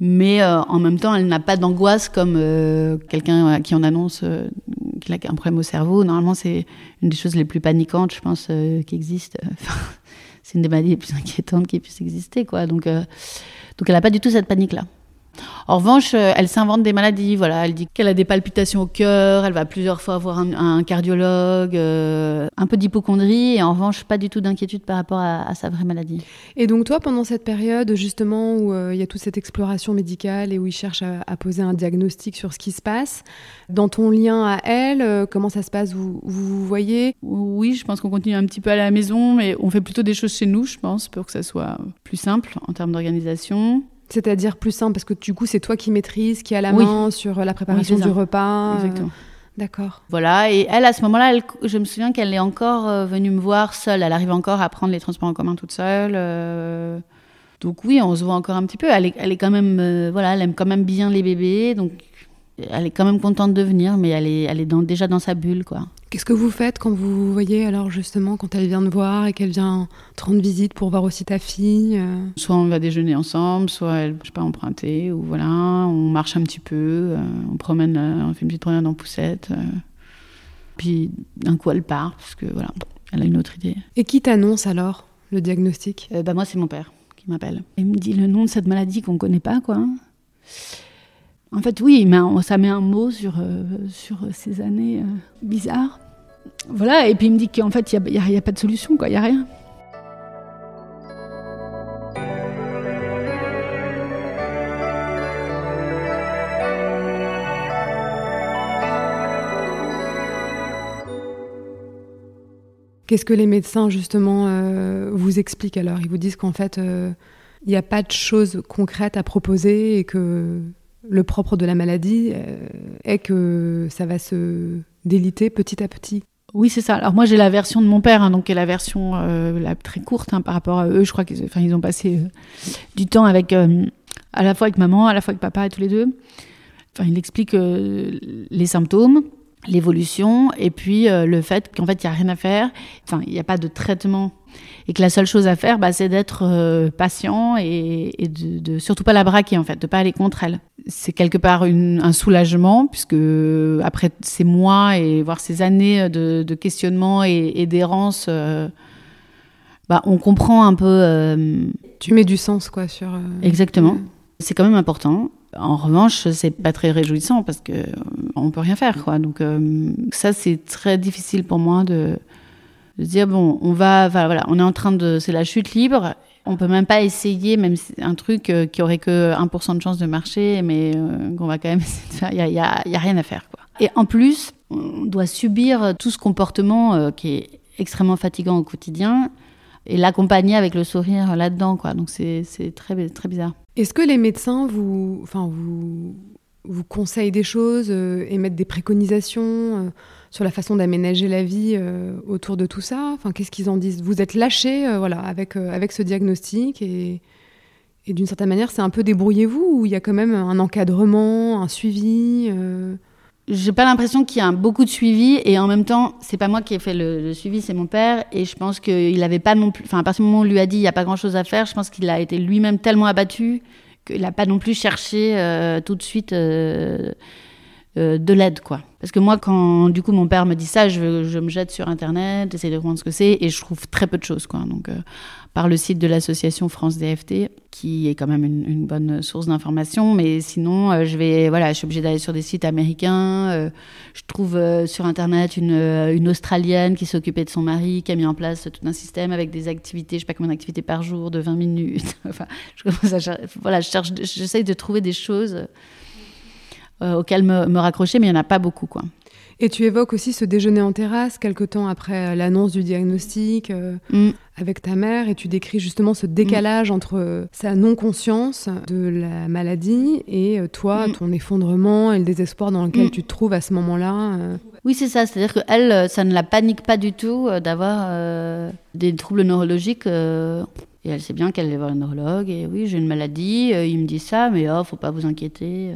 Mais euh, en même temps, elle n'a pas d'angoisse comme euh, quelqu'un qui en annonce euh, qu'il a un problème au cerveau. Normalement, c'est une des choses les plus paniquantes, je pense, qui existent. c'est une des maladies les plus inquiétantes qui puisse exister, quoi. Donc, donc elle n'a pas du tout cette panique-là. En revanche, euh, elle s'invente des maladies. Voilà, elle dit qu'elle a des palpitations au cœur, elle va plusieurs fois voir un, cardiologue, euh, un peu d'hypochondrie, et en revanche, pas du tout d'inquiétude par rapport à, sa vraie maladie. Et donc toi, pendant cette période justement où euh, il y a toute cette exploration médicale et où il cherche à, poser un diagnostic sur ce qui se passe, dans ton lien à elle, comment ça se passe? Vous, vous voyez? Oui, je pense qu'on continue un petit peu à la maison, mais on fait plutôt des choses chez nous, je pense, pour que ça soit plus simple en termes d'organisation. C'est-à-dire plus simple, parce que du coup, c'est toi qui maîtrises, qui a la main sur la préparation du repas. Euh, Exactement. D'accord. Voilà, et elle, à ce moment-là, je me souviens qu'elle est encore euh, venue me voir seule. Elle arrive encore à prendre les transports en commun toute seule. Euh. Donc oui, on se voit encore un petit peu. Elle est, elle est quand même, voilà, elle aime quand même bien les bébés, donc elle est quand même contente de venir, mais elle est, elle est déjà dans sa bulle, quoi. Qu'est-ce que vous faites quand vous voyez, alors justement, quand elle vient te voir et qu'elle vient te rendre visite pour voir aussi ta fille euh? Soit on va déjeuner ensemble, soit elle, je sais pas, emprunter, ou voilà, on marche un petit peu, euh, on promène, euh, on fait une petite promenade en poussette. puis d'un coup, elle part, parce que voilà, elle a une autre idée. Et qui t'annonce alors le diagnostic? Bah, Moi, c'est mon père qui m'appelle. Il me dit le nom de cette maladie qu'on connaît pas, quoi. En fait, oui, mais ça met un mot sur, sur ces années bizarres. Voilà, et puis il me dit qu'en fait, il n'y a, pas de solution, quoi, il n'y a rien. Qu'est-ce que les médecins, justement, euh, vous expliquent alors? Ils vous disent qu'en fait, euh, il n'y a pas de choses concrètes à proposer et que le propre de la maladie euh, est que ça va se déliter petit à petit. Oui, c'est ça. Alors moi, j'ai la version de mon père, hein, donc qui est la version euh, la très courte hein, par rapport à eux. Je crois qu'ils ils ont passé euh, du temps avec, euh, à la fois avec maman, à la fois avec papa, tous les deux. Enfin, il explique les symptômes, l'évolution, et puis le fait qu'en fait, il n'y a rien à faire. Enfin, il n'y a pas de traitement et que la seule chose à faire, bah, c'est d'être euh, patient et, de, de, surtout pas la braquer en fait, de pas aller contre elle. C'est quelque part un soulagement puisque après ces mois et voire ces années de, questionnement et, d'errance, euh, bah, on comprend un peu. Euh, tu mets du sens quoi sur. Exactement. C'est quand même important. En revanche, c'est pas très réjouissant parce que on peut rien faire, quoi. Donc ça, c'est très difficile pour moi de, de dire bon, on va, voilà, on est en train de, c'est la chute libre on peut même pas essayer, même un truc euh, qui aurait que 1% de chance de marcher, mais euh, qu'on va quand même essayer de faire. Il n'y a, y a, rien à faire. Quoi. Et en plus, on doit subir tout ce comportement euh, qui est extrêmement fatigant au quotidien et l'accompagner avec le sourire là-dedans. Quoi. Donc c'est très, très bizarre. Est-ce que les médecins vous, enfin, vous, vous conseillent des choses, émettent des préconisations sur la façon d'aménager la vie euh, autour de tout ça Enfin, qu'est-ce qu'ils en disent? Vous êtes lâché, euh, voilà, avec euh, avec ce diagnostic et, d'une certaine manière, c'est un peu débrouillez-vous ou il y a quand même un encadrement, un suivi J'ai pas l'impression qu'il y a beaucoup de suivi et en même temps, c'est pas moi qui ai fait le, suivi, c'est mon père et je pense qu'il n'avait pas non plus. Enfin, à partir du moment où on lui a dit il y a pas grand-chose à faire, je pense qu'il a été lui-même tellement abattu qu'il n'a pas non plus cherché tout de suite de l'aide, quoi. Parce que moi, quand du coup mon père me dit ça, je, je me jette sur Internet, j'essaie de comprendre ce que c'est, et je trouve très peu de choses, quoi. Donc, euh, par le site de l'association France DFT, qui est quand même une, bonne source d'information, mais sinon, euh, je vais, voilà, je suis obligée d'aller sur des sites américains. je trouve sur Internet une, Australienne qui s'occupait de son mari, qui a mis en place tout un système avec des activités, je sais pas combien d'activités par jour, de 20 minutes. enfin, voilà, je cherche, j'essaye de trouver des choses euh, auxquels me, raccrocher, mais il n'y en a pas beaucoup. Quoi. Et tu évoques aussi ce déjeuner en terrasse quelque temps après euh, l'annonce du diagnostic euh, mm. avec ta mère et tu décris justement ce décalage mm. entre sa non-conscience de la maladie et toi, mm. ton effondrement et le désespoir dans lequel tu te trouves à ce moment-là. Oui, c'est ça. C'est-à-dire qu'elle, ça ne la panique pas du tout d'avoir des troubles neurologiques. et elle sait bien qu'elle va voir un neurologue. Et oui, j'ai une maladie. il me dit ça, mais oh, faut pas vous inquiéter.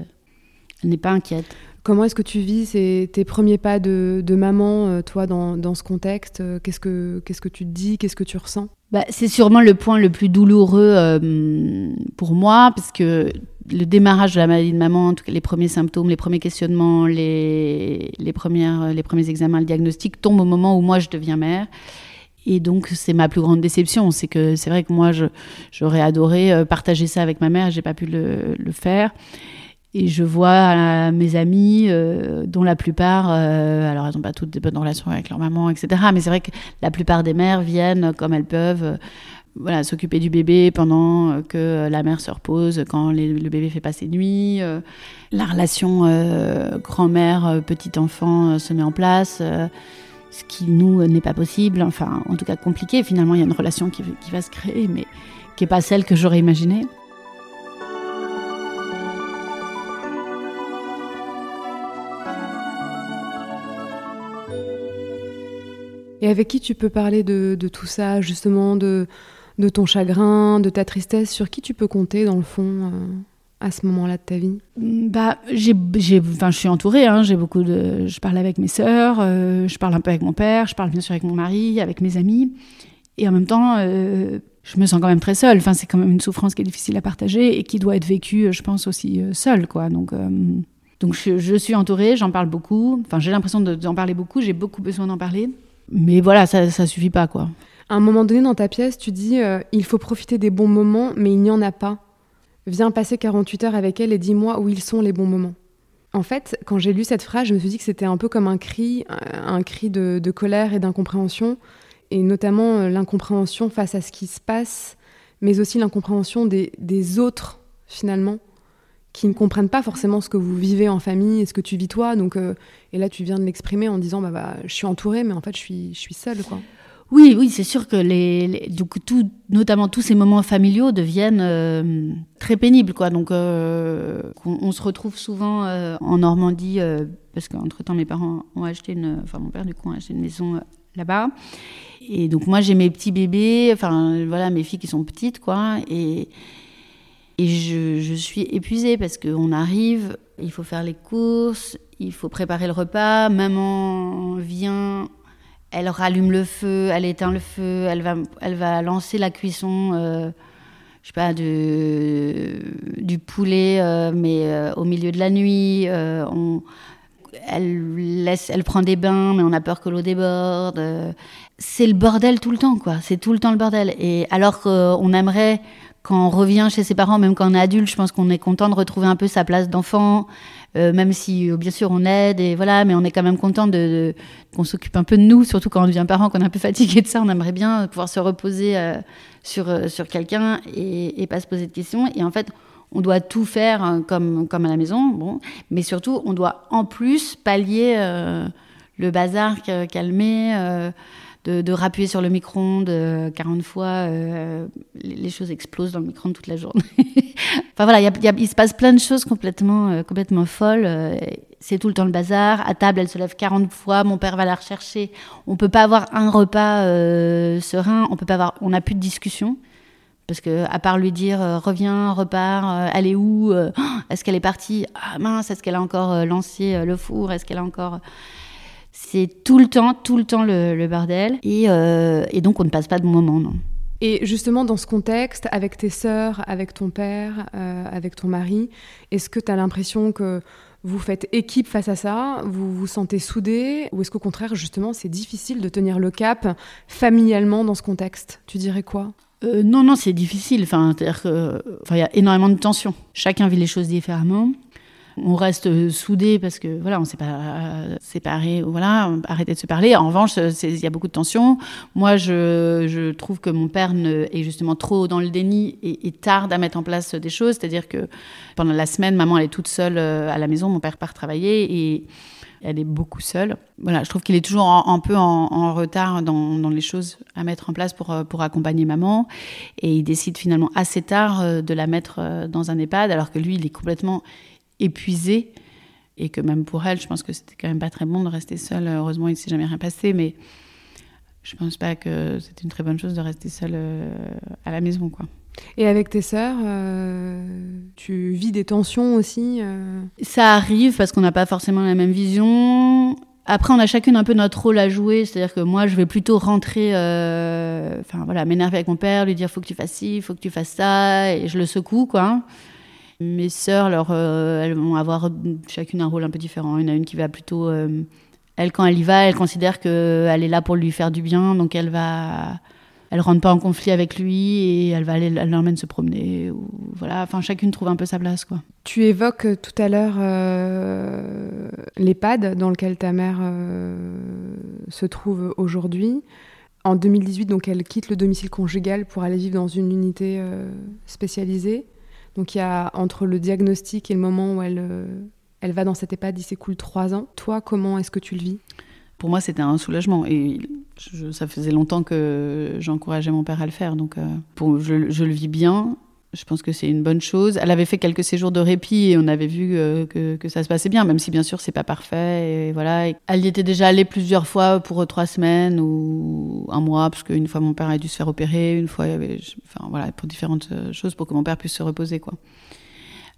Elle n'est pas inquiète. Comment est-ce que tu vis tes premiers pas de, maman, euh, toi, dans, ce contexte euh, qu'est-ce que, qu'est-ce que tu te dis Qu'est-ce que tu ressens? Bah, C'est sûrement le point le plus douloureux euh, pour moi, parce que le démarrage de la maladie de maman, en tout cas les premiers symptômes, les premiers questionnements, les, les, premières, les premiers examens, le diagnostic, tombent au moment où moi je deviens mère. Et donc, c'est ma plus grande déception. C'est que c'est vrai que moi, j'aurais adoré partager ça avec ma mère, j'ai pas pu le, le faire. Et je vois euh, mes amis, euh, dont la plupart, euh, alors elles n'ont pas toutes des bonnes relations avec leur maman, etc. Mais c'est vrai que la plupart des mères viennent comme elles peuvent, voilà, s'occuper du bébé pendant que la mère se repose, quand le bébé fait passer nuit. la relation grand-mère, petit enfant se met en place. ce qui nous n'est pas possible, enfin en tout cas compliqué. Finalement, il y a une relation qui, qui va se créer, mais qui n'est pas celle que j'aurais imaginée. Et avec qui tu peux parler de, tout ça, justement, de, ton chagrin, de ta tristesse? Sur qui tu peux compter, dans le fond, euh, à ce moment-là de ta vie? Bah, j'ai, enfin, Je suis entourée, hein, beaucoup de... je parle avec mes sœurs, euh, je parle un peu avec mon père, je parle bien sûr avec mon mari, avec mes amis. Et en même temps, euh, je me sens quand même très seule. Enfin, c'est quand même une souffrance qui est difficile à partager et qui doit être vécue, je pense, aussi seule. Quoi. Donc, donc je, je, suis entourée, j'en parle beaucoup. Enfin, j'ai l'impression d'en parler beaucoup, j'ai beaucoup besoin d'en parler. Mais voilà, ça, ça suffit pas, quoi. À un moment donné dans ta pièce, tu dis euh, il faut profiter des bons moments, mais il n'y en a pas. Viens passer 48 heures avec elle et dis-moi où ils sont les bons moments. En fait, quand j'ai lu cette phrase, je me suis dit que c'était un peu comme un cri, un cri de, colère et d'incompréhension, et notamment euh, l'incompréhension face à ce qui se passe, mais aussi l'incompréhension des autres, finalement, qui ne comprennent pas forcément ce que vous vivez en famille et ce que tu vis toi. Donc, euh, et là, tu viens de l'exprimer en disant, bah, bah, je suis entourée, mais en fait, je suis, je suis seule, quoi. Oui, oui, c'est sûr que les, donc tout, notamment tous ces moments familiaux deviennent euh, très pénibles, quoi. Donc, euh, on, se retrouve souvent en Normandie parce qu'entre temps, mes parents ont acheté enfin mon père du coup a acheté une maison là-bas. Et donc moi j'ai mes petits bébés, enfin voilà mes filles qui sont petites, quoi. Et et je, suis épuisée parce qu'on arrive, il faut faire les courses, il faut préparer le repas, maman vient, elle rallume le feu, elle éteint le feu, elle va, elle va lancer la cuisson, euh, je sais pas, de, du poulet, euh, mais euh, au milieu de la nuit. on, elle, laisse, elle prend des bains, mais on a peur que l'eau déborde. C'est le bordel tout le temps, quoi. C'est tout le temps le bordel. Et alors qu'on aimerait quand on revient chez ses parents, même quand on est adulte, je pense qu'on est content de retrouver un peu sa place d'enfant, euh, même si bien sûr on aide et voilà, mais on est quand même content qu'on s'occupe un peu de nous, surtout quand on devient parent, qu'on est un peu fatigué de ça, on aimerait bien pouvoir se reposer sur sur quelqu'un et, et, pas se poser de questions. Et en fait, on doit tout faire hein, comme, comme à la maison, bon, mais surtout, on doit en plus pallier euh, le bazar euh, de, rappuyer sur le micro-ondes 40 euh, fois, les, choses explosent dans le micro-ondes toute la journée. enfin voilà, il se passe plein de choses complètement, complètement folles. c'est tout le temps le bazar. À table, elle se lève 40 fois, mon père va la rechercher. On peut pas avoir un repas serein, on peut pas avoir, on n'a plus de discussion. Parce que, à part lui dire euh, reviens, repars, euh, elle est où euh, Est-ce qu'elle est partie? Ah mince, est-ce qu'elle a encore lancé le four? Est-ce qu'elle a encore. C'est tout le temps, tout le temps le, bordel. Et, et, donc, on ne passe pas de bon moment, non. Et justement, dans ce contexte, avec tes sœurs, avec ton père, avec ton mari, est-ce que tu as l'impression que vous faites équipe face à ça Vous vous sentez soudés Ou est-ce qu'au contraire, justement, c'est difficile de tenir le cap familialement dans ce contexte? Tu dirais quoi? Euh, non, non, c'est difficile. Enfin, il y a énormément de tensions. Chacun vit les choses différemment. On reste soudés parce que voilà, on s'est pas séparés, voilà, arrêté de se parler. En revanche, il y a beaucoup de tensions. Moi, je, trouve que mon père est justement trop dans le déni et, tarde à mettre en place des choses. C'est-à-dire que pendant la semaine, maman elle est toute seule euh, à la maison, mon père part travailler et elle est beaucoup seule. Voilà, je trouve qu'il est toujours un, peu en, retard dans, les choses à mettre en place pour, euh, pour accompagner maman. Et il décide finalement assez tard euh, de la mettre euh, dans un EHPAD, alors que lui, il est complètement épuisé. Et que même pour elle, je pense que c'était quand même pas très bon de rester seule. Heureusement, il ne s'est jamais rien passé, mais je pense pas que c'était une très bonne chose de rester seule à la maison, quoi. Et avec tes sœurs, euh, tu vis des tensions aussi euh? Ça arrive parce qu'on n'a pas forcément la même vision. Après, on a chacune un peu notre rôle à jouer. C'est-à-dire que moi, je vais plutôt rentrer, euh, enfin voilà, m'énerver avec mon père, lui dire faut que tu fasses ci, faut que tu fasses ça, et je le secoue, quoi. Mes sœurs, alors, elles vont avoir chacune un rôle un peu différent. Il y en a une qui va plutôt, elle, quand elle y va, elle considère qu'elle est là pour lui faire du bien, donc elle va elle rentre pas en conflit avec lui et elle va aller, elle l'emmène se promener. Voilà, enfin chacune trouve un peu sa place quoi. Tu évoques euh, tout à l'heure euh, l'EHPAD dans lequel ta mère euh, se trouve aujourd'hui. En 2018, donc elle quitte le domicile conjugal pour aller vivre dans une unité euh, spécialisée. Donc il y a entre le diagnostic et le moment où elle, elle va dans cette EHPAD, il s'écoule trois ans. Toi, comment est-ce que tu le vis? Pour moi, c'était un soulagement. Et ça faisait longtemps que j'encourageais mon père à le faire. Donc, euh, je, le vis bien. Je pense que c'est une bonne chose. Elle avait fait quelques séjours de répit et on avait vu euh, que, que, ça se passait bien, même si bien sûr c'est pas parfait. Et voilà. elle y était déjà allée plusieurs fois pour trois semaines ou un mois, parce qu'une fois mon père a dû se faire opérer, une fois, enfin voilà, pour différentes euh, choses pour que mon père puisse se reposer, quoi.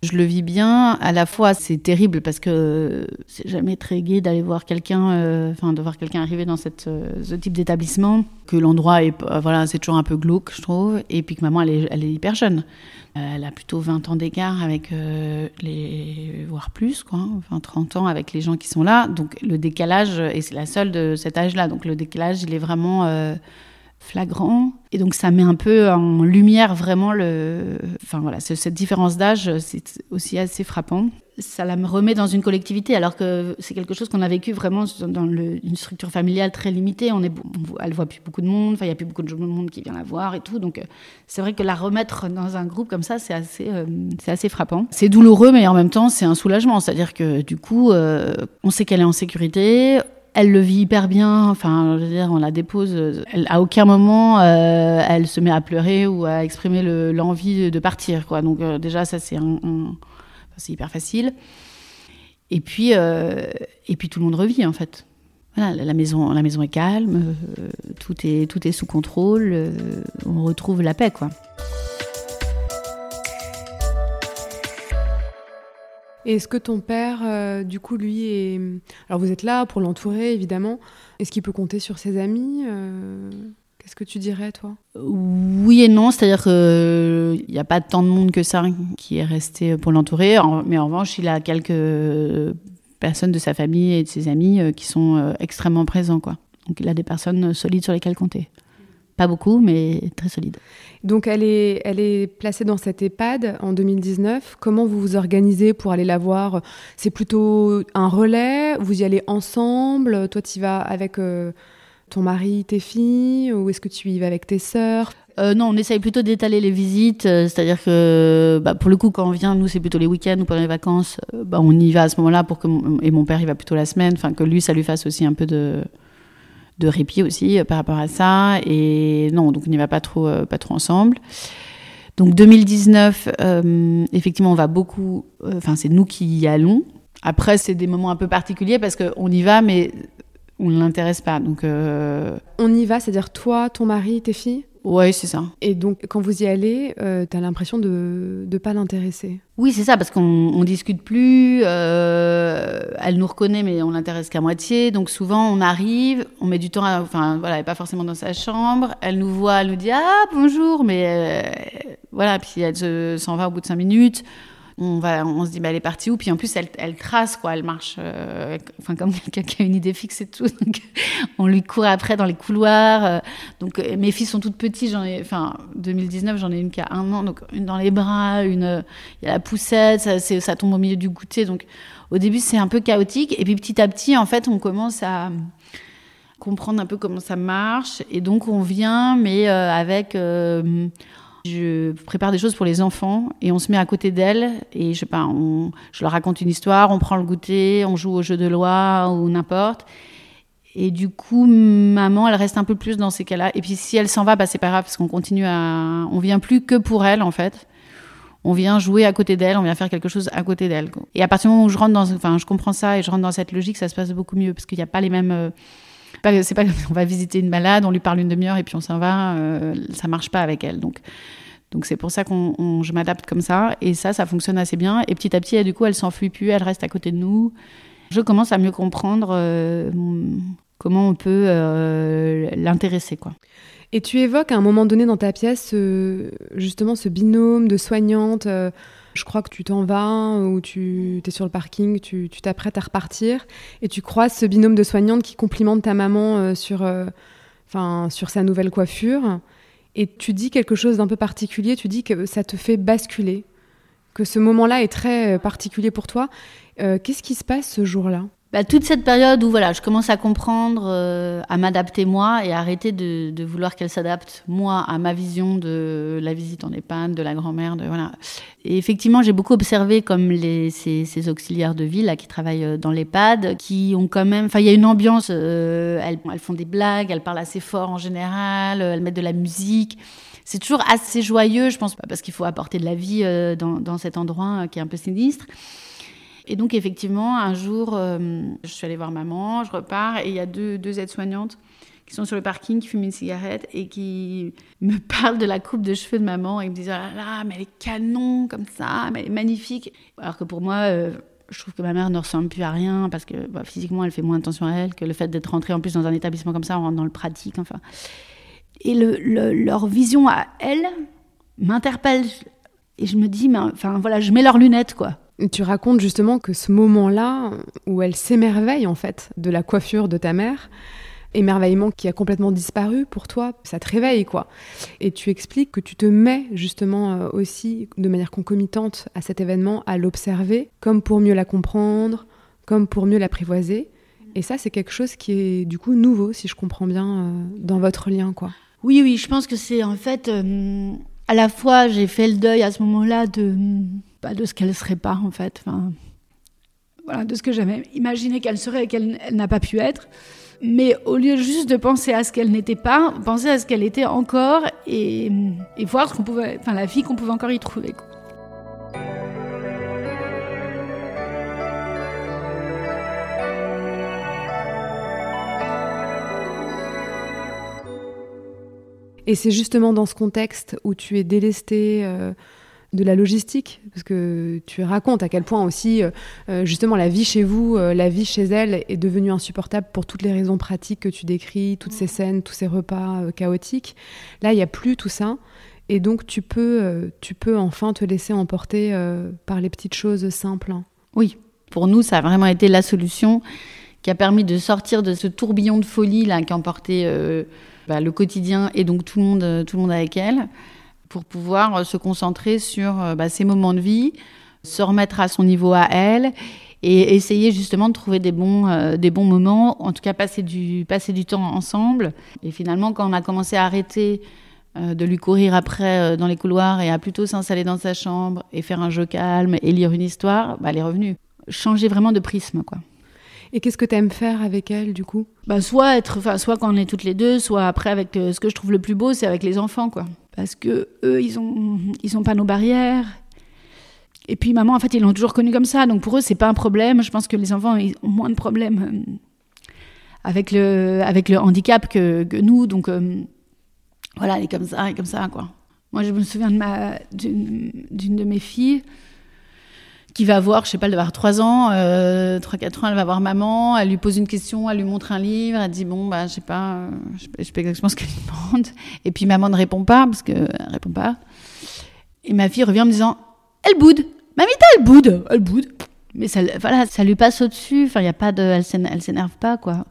Je le vis bien. À la fois, c'est terrible parce que c'est jamais très gai d'aller voir quelqu'un, euh, enfin, de voir quelqu'un arriver dans euh, ce type d'établissement. Que l'endroit est, euh, voilà, c'est toujours un peu glauque, je trouve. Et puis que maman, elle est, hyper jeune. elle a plutôt 20 ans d'écart avec les, voire plus, quoi, enfin 30 ans avec les gens qui sont là. Donc le décalage, et c'est la seule de cet âge-là. Donc le décalage, il est vraiment flagrant. Et donc ça met un peu en lumière vraiment le... Enfin voilà, cette différence d'âge, c'est aussi assez frappant. Ça la remet dans une collectivité alors que c'est quelque chose qu'on a vécu vraiment dans une structure familiale très limitée. On est, elle voit plus beaucoup de monde, enfin il y a plus beaucoup de monde qui vient la voir et tout. Donc euh, c'est vrai que la remettre dans un groupe comme ça, c'est assez, euh, assez frappant. C'est douloureux, mais en même temps c'est un soulagement. C'est-à-dire que du coup, euh, on sait qu'elle est en sécurité, elle le vit hyper bien. Enfin, je veux dire, on la dépose. Elle, à aucun moment, euh, elle se met à pleurer ou à exprimer l'envie de partir. Quoi. Donc euh, déjà, ça c'est hyper facile. Et puis, euh, et puis tout le monde revit en fait. Voilà, la maison, la maison est calme, tout est, tout est sous contrôle. on retrouve la paix, quoi. Est-ce que ton père, euh, du coup, lui est... Alors vous êtes là pour l'entourer, évidemment. Est-ce qu'il peut compter sur ses amis euh, Qu'est-ce que tu dirais, toi? Oui et non, c'est-à-dire qu'il n'y a pas tant de monde que ça qui est resté pour l'entourer. Mais en revanche, il a quelques personnes de sa famille et de ses amis euh, qui sont extrêmement présents. Quoi. Donc il a des personnes solides sur lesquelles compter. Pas beaucoup, mais très solide. Donc elle est, elle est placée dans cette EHPAD en 2019. Comment vous vous organisez pour aller la voir? C'est plutôt un relais? Vous y allez ensemble? Toi, tu y vas avec euh, ton mari, tes filles? Ou est-ce que tu y vas avec tes sœurs? Euh, non, on essaye plutôt d'étaler les visites, euh, c'est-à-dire que bah, pour le coup, quand on vient, nous c'est plutôt les week-ends ou pendant les vacances, bah, on y va à ce moment-là pour que et mon père il va plutôt la semaine, enfin que lui ça lui fasse aussi un peu de de répit aussi euh, par rapport à ça. Et non, donc on n'y va pas trop, euh, pas trop ensemble. Donc 2019, euh, effectivement, on va beaucoup. Enfin, c'est nous qui y allons. Après, c'est des moments un peu particuliers parce qu'on y va, mais on ne l'intéresse pas. Donc, On y va, c'est-à-dire toi, ton mari, tes filles? Oui, c'est ça. Et donc, quand vous y allez, euh, tu as l'impression de ne pas l'intéresser Oui, c'est ça, parce qu'on ne discute plus. Euh, elle nous reconnaît, mais on l'intéresse qu'à moitié. Donc, souvent, on arrive, on met du temps à. Enfin, voilà, elle n'est pas forcément dans sa chambre. Elle nous voit, elle nous dit Ah, bonjour, mais euh, voilà, puis elle s'en va au bout de cinq minutes on, va, on se dit, bah, elle est partie où? Puis en plus, elle, elle trace, quoi. Elle marche, euh, comme quelqu'un qui a une idée fixe et tout. Donc, on lui court après dans les couloirs. Euh. donc, euh, mes filles sont toutes petites. J'en ai, enfin, 2019, j'en ai une qui a un an. Donc, une dans les bras, une, il y a la poussette, ça, ça tombe au milieu du goûter. Donc, au début, c'est un peu chaotique. Et puis, petit à petit, en fait, on commence à comprendre un peu comment ça marche. Et donc, on vient, mais avec je prépare des choses pour les enfants et on se met à côté d'elles et je sais pas, on, je leur raconte une histoire, on prend le goûter, on joue au jeu de loi ou n'importe. Et du coup, maman, elle reste un peu plus dans ces cas-là. Et puis si elle s'en va, bah, c'est pas grave parce qu'on continue à, on vient plus que pour elle en fait. On vient jouer à côté d'elle, on vient faire quelque chose à côté d'elle. Et à partir du moment où je rentre dans, enfin, je comprends ça et je rentre dans cette logique, ça se passe beaucoup mieux parce qu'il n'y a pas les mêmes euh, c'est pas on va visiter une malade, on lui parle une demi-heure et puis on s'en va. Euh, ça marche pas avec elle. Donc, donc c'est pour ça qu'on, je m'adapte comme ça. Et ça, ça fonctionne assez bien. Et petit à petit, du coup, elle s'enfuit plus, elle reste à côté de nous. Je commence à mieux comprendre euh, comment on peut euh, l'intéresser, quoi. Et tu évoques à un moment donné dans ta pièce justement ce binôme de soignantes je crois que tu t'en vas ou tu es sur le parking, tu t'apprêtes à repartir et tu croises ce binôme de soignantes qui complimente ta maman euh, sur, euh, sur sa nouvelle coiffure. Et tu dis quelque chose d'un peu particulier, tu dis que ça te fait basculer, que ce moment-là est très euh, particulier pour toi. Qu'est-ce qui se passe ce jour-là? Bah, toute cette période où voilà, je commence à comprendre, euh, à m'adapter moi et arrêter de, de vouloir qu'elle s'adapte moi à ma vision de la visite en EHPAD, de la grand-mère, de voilà. Et effectivement, j'ai beaucoup observé comme les, ces, ces, auxiliaires de vie là, qui travaillent euh, dans l'EHPAD, qui ont quand même, enfin il y a une ambiance, euh, elles, elles, font des blagues, elles parlent assez fort en général, elles mettent de la musique. C'est toujours assez joyeux, je pense, parce qu'il faut apporter de la vie dans, dans cet endroit qui est un peu sinistre. Et donc, effectivement, un jour, euh, je suis allée voir maman, je repars, et il y a deux, aides-soignantes qui sont sur le parking, qui fument une cigarette et qui me parlent de la coupe de cheveux de maman et me disent Ah là là, mais elle est canon comme ça, mais elle est magnifique. Alors que pour moi, euh, je trouve que ma mère ne ressemble plus à rien parce que bah, physiquement, elle fait moins attention à elle que le fait d'être rentrée en plus dans un établissement comme ça, on rentre dans le pratique. Enfin. Et le, leur vision à elle m'interpelle. Et je me dis, mais enfin voilà, je mets leurs lunettes, quoi. Tu racontes justement que ce moment-là, où elle s'émerveille en fait de la coiffure de ta mère, émerveillement qui a complètement disparu pour toi, ça te réveille quoi. Et tu expliques que tu te mets justement euh, aussi de manière concomitante à cet événement à l'observer, comme pour mieux la comprendre, comme pour mieux l'apprivoiser. Et ça, c'est quelque chose qui est du coup nouveau, si je comprends bien, euh, dans votre lien quoi. Oui, oui, je pense que c'est en fait. Euh, à la fois, j'ai fait le deuil à ce moment-là de de ce qu'elle serait pas en fait. Enfin, voilà, de ce que j'avais imaginé qu'elle serait et qu'elle n'a pas pu être. Mais au lieu juste de penser à ce qu'elle n'était pas, penser à ce qu'elle était encore et, et voir ce qu'on pouvait, enfin la vie qu'on pouvait encore y trouver. Et c'est justement dans ce contexte où tu es délesté, euh, de la logistique, parce que tu racontes à quel point aussi, euh, euh, justement, la vie chez vous, euh, la vie chez elle est devenue insupportable pour toutes les raisons pratiques que tu décris, toutes ces scènes, tous ces repas chaotiques. Là, il n'y a plus tout ça. Et donc, tu peux, tu peux enfin te laisser emporter par les petites choses simples. Oui, pour nous, ça a vraiment été la solution qui a permis de sortir de ce tourbillon de folie là, qui emportait bah, le quotidien et donc tout le monde, tout le monde avec elle, pour pouvoir se concentrer sur bah, ses moments de vie, se remettre à son niveau à elle et essayer justement de trouver des bons, des bons moments, en tout cas passer du, passer du temps ensemble. Et finalement, quand on a commencé à arrêter euh, de lui courir après euh, dans les couloirs et à plutôt s'installer dans sa chambre et faire un jeu calme et lire une histoire, bah, elle est revenue. Changer vraiment de prisme, quoi. Et qu'est-ce que tu aimes faire avec elle, du coup? Bah, soit, être, soit quand on est toutes les deux, soit après avec euh, ce que je trouve le plus beau, c'est avec les enfants, quoi. Parce que eux, ils ont, ils ont pas nos barrières. Et puis maman, en fait, ils l'ont toujours connu comme ça, donc pour eux, c'est pas un problème. Je pense que les enfants ils ont moins de problèmes avec le, avec le handicap que, nous, donc voilà, elle est comme ça, elle est comme ça, quoi. Moi, je me souviens de ma, d'une, de mes filles qui va voir, je sais pas, elle va avoir 3 ans, euh, 3-4 ans, elle va voir maman, elle lui pose une question, elle lui montre un livre, elle dit, bon, bah, je sais pas, je sais pas exactement ce qu'elle demande. Et puis maman ne répond pas, parce qu'elle répond pas. Et ma fille revient en me disant, elle boude, mamita, elle boude, elle boude. Mais ça, voilà, ça lui passe au-dessus, enfin, il y a pas de, elle s'énerve pas, quoi.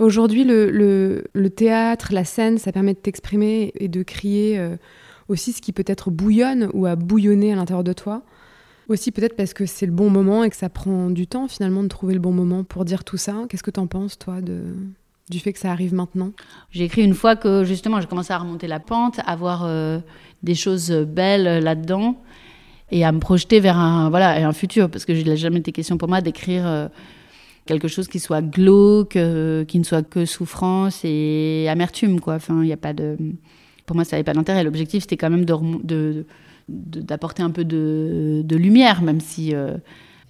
Aujourd'hui, le, théâtre, la scène, ça permet de t'exprimer et de crier euh, aussi ce qui peut-être bouillonne ou a bouillonné à l'intérieur de toi. Aussi peut-être parce que c'est le bon moment et que ça prend du temps finalement de trouver le bon moment pour dire tout ça. Qu'est-ce que tu en penses, toi, de, du fait que ça arrive maintenant? J'ai écrit une fois que justement j'ai commencé à remonter la pente, à voir euh, des choses belles là-dedans et à me projeter vers un, voilà, un futur, parce que il n'a jamais été question pour moi d'écrire... Euh, quelque chose qui soit glauque, euh, qui ne soit que souffrance et amertume, quoi. Enfin, n'y a pas de. Pour moi, ça n'avait pas d'intérêt. L'objectif, c'était quand même de, d'apporter un peu de, lumière, même si euh,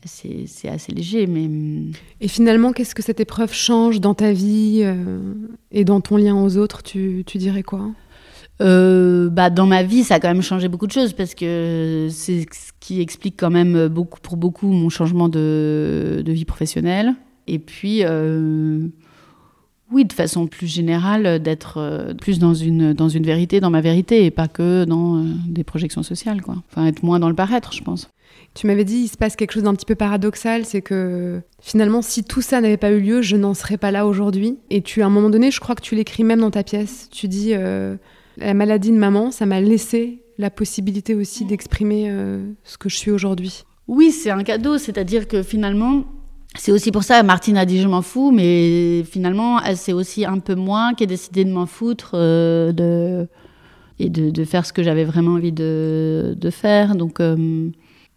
c'est, assez léger. Mais... Mm. Et finalement, qu'est-ce que cette épreuve change dans ta vie euh, et dans ton lien aux autres tu, tu dirais quoi? Bah, dans ma vie, ça a quand même changé beaucoup de choses parce que c'est ce qui explique quand même beaucoup, pour beaucoup mon changement de, de vie professionnelle. Et puis, euh, oui, de façon plus générale, d'être euh, plus dans une, dans une vérité, dans ma vérité, et pas que dans euh, des projections sociales. Quoi. Enfin, être moins dans le paraître, je pense. Tu m'avais dit, il se passe quelque chose d'un petit peu paradoxal, c'est que finalement, si tout ça n'avait pas eu lieu, je n'en serais pas là aujourd'hui. Et tu, à un moment donné, je crois que tu l'écris même dans ta pièce. Tu dis, la maladie de maman, ça m'a laissé la possibilité aussi d'exprimer ce que je suis aujourd'hui. Oui, c'est un cadeau, c'est-à-dire que finalement, c'est aussi pour ça, Martine a dit je m'en fous, mais finalement, c'est aussi un peu moi qui ai décidé de m'en foutre euh, et de, faire ce que j'avais vraiment envie de, faire. Donc, euh,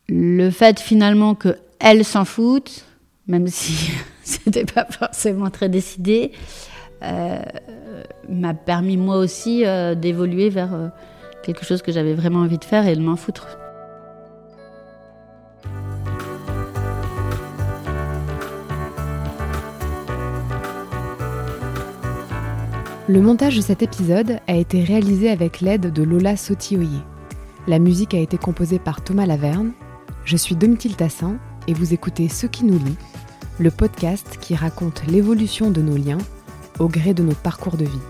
le fait finalement qu'elle s'en foute, même si c'était pas forcément très décidé, euh, m'a permis moi aussi d'évoluer vers quelque chose que j'avais vraiment envie de faire et de m'en foutre. Le montage de cet épisode a été réalisé avec l'aide de Lola Sotioyer. La musique a été composée par Thomas Laverne. Je suis Domitil Tassin et vous écoutez Ce qui nous lie, le podcast qui raconte l'évolution de nos liens au gré de nos parcours de vie.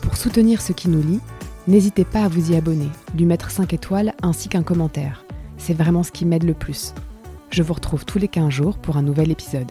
Pour soutenir Ce qui nous lie, n'hésitez pas à vous y abonner, lui mettre 5 étoiles ainsi qu'un commentaire. C'est vraiment ce qui m'aide le plus. Je vous retrouve tous les 15 jours pour un nouvel épisode.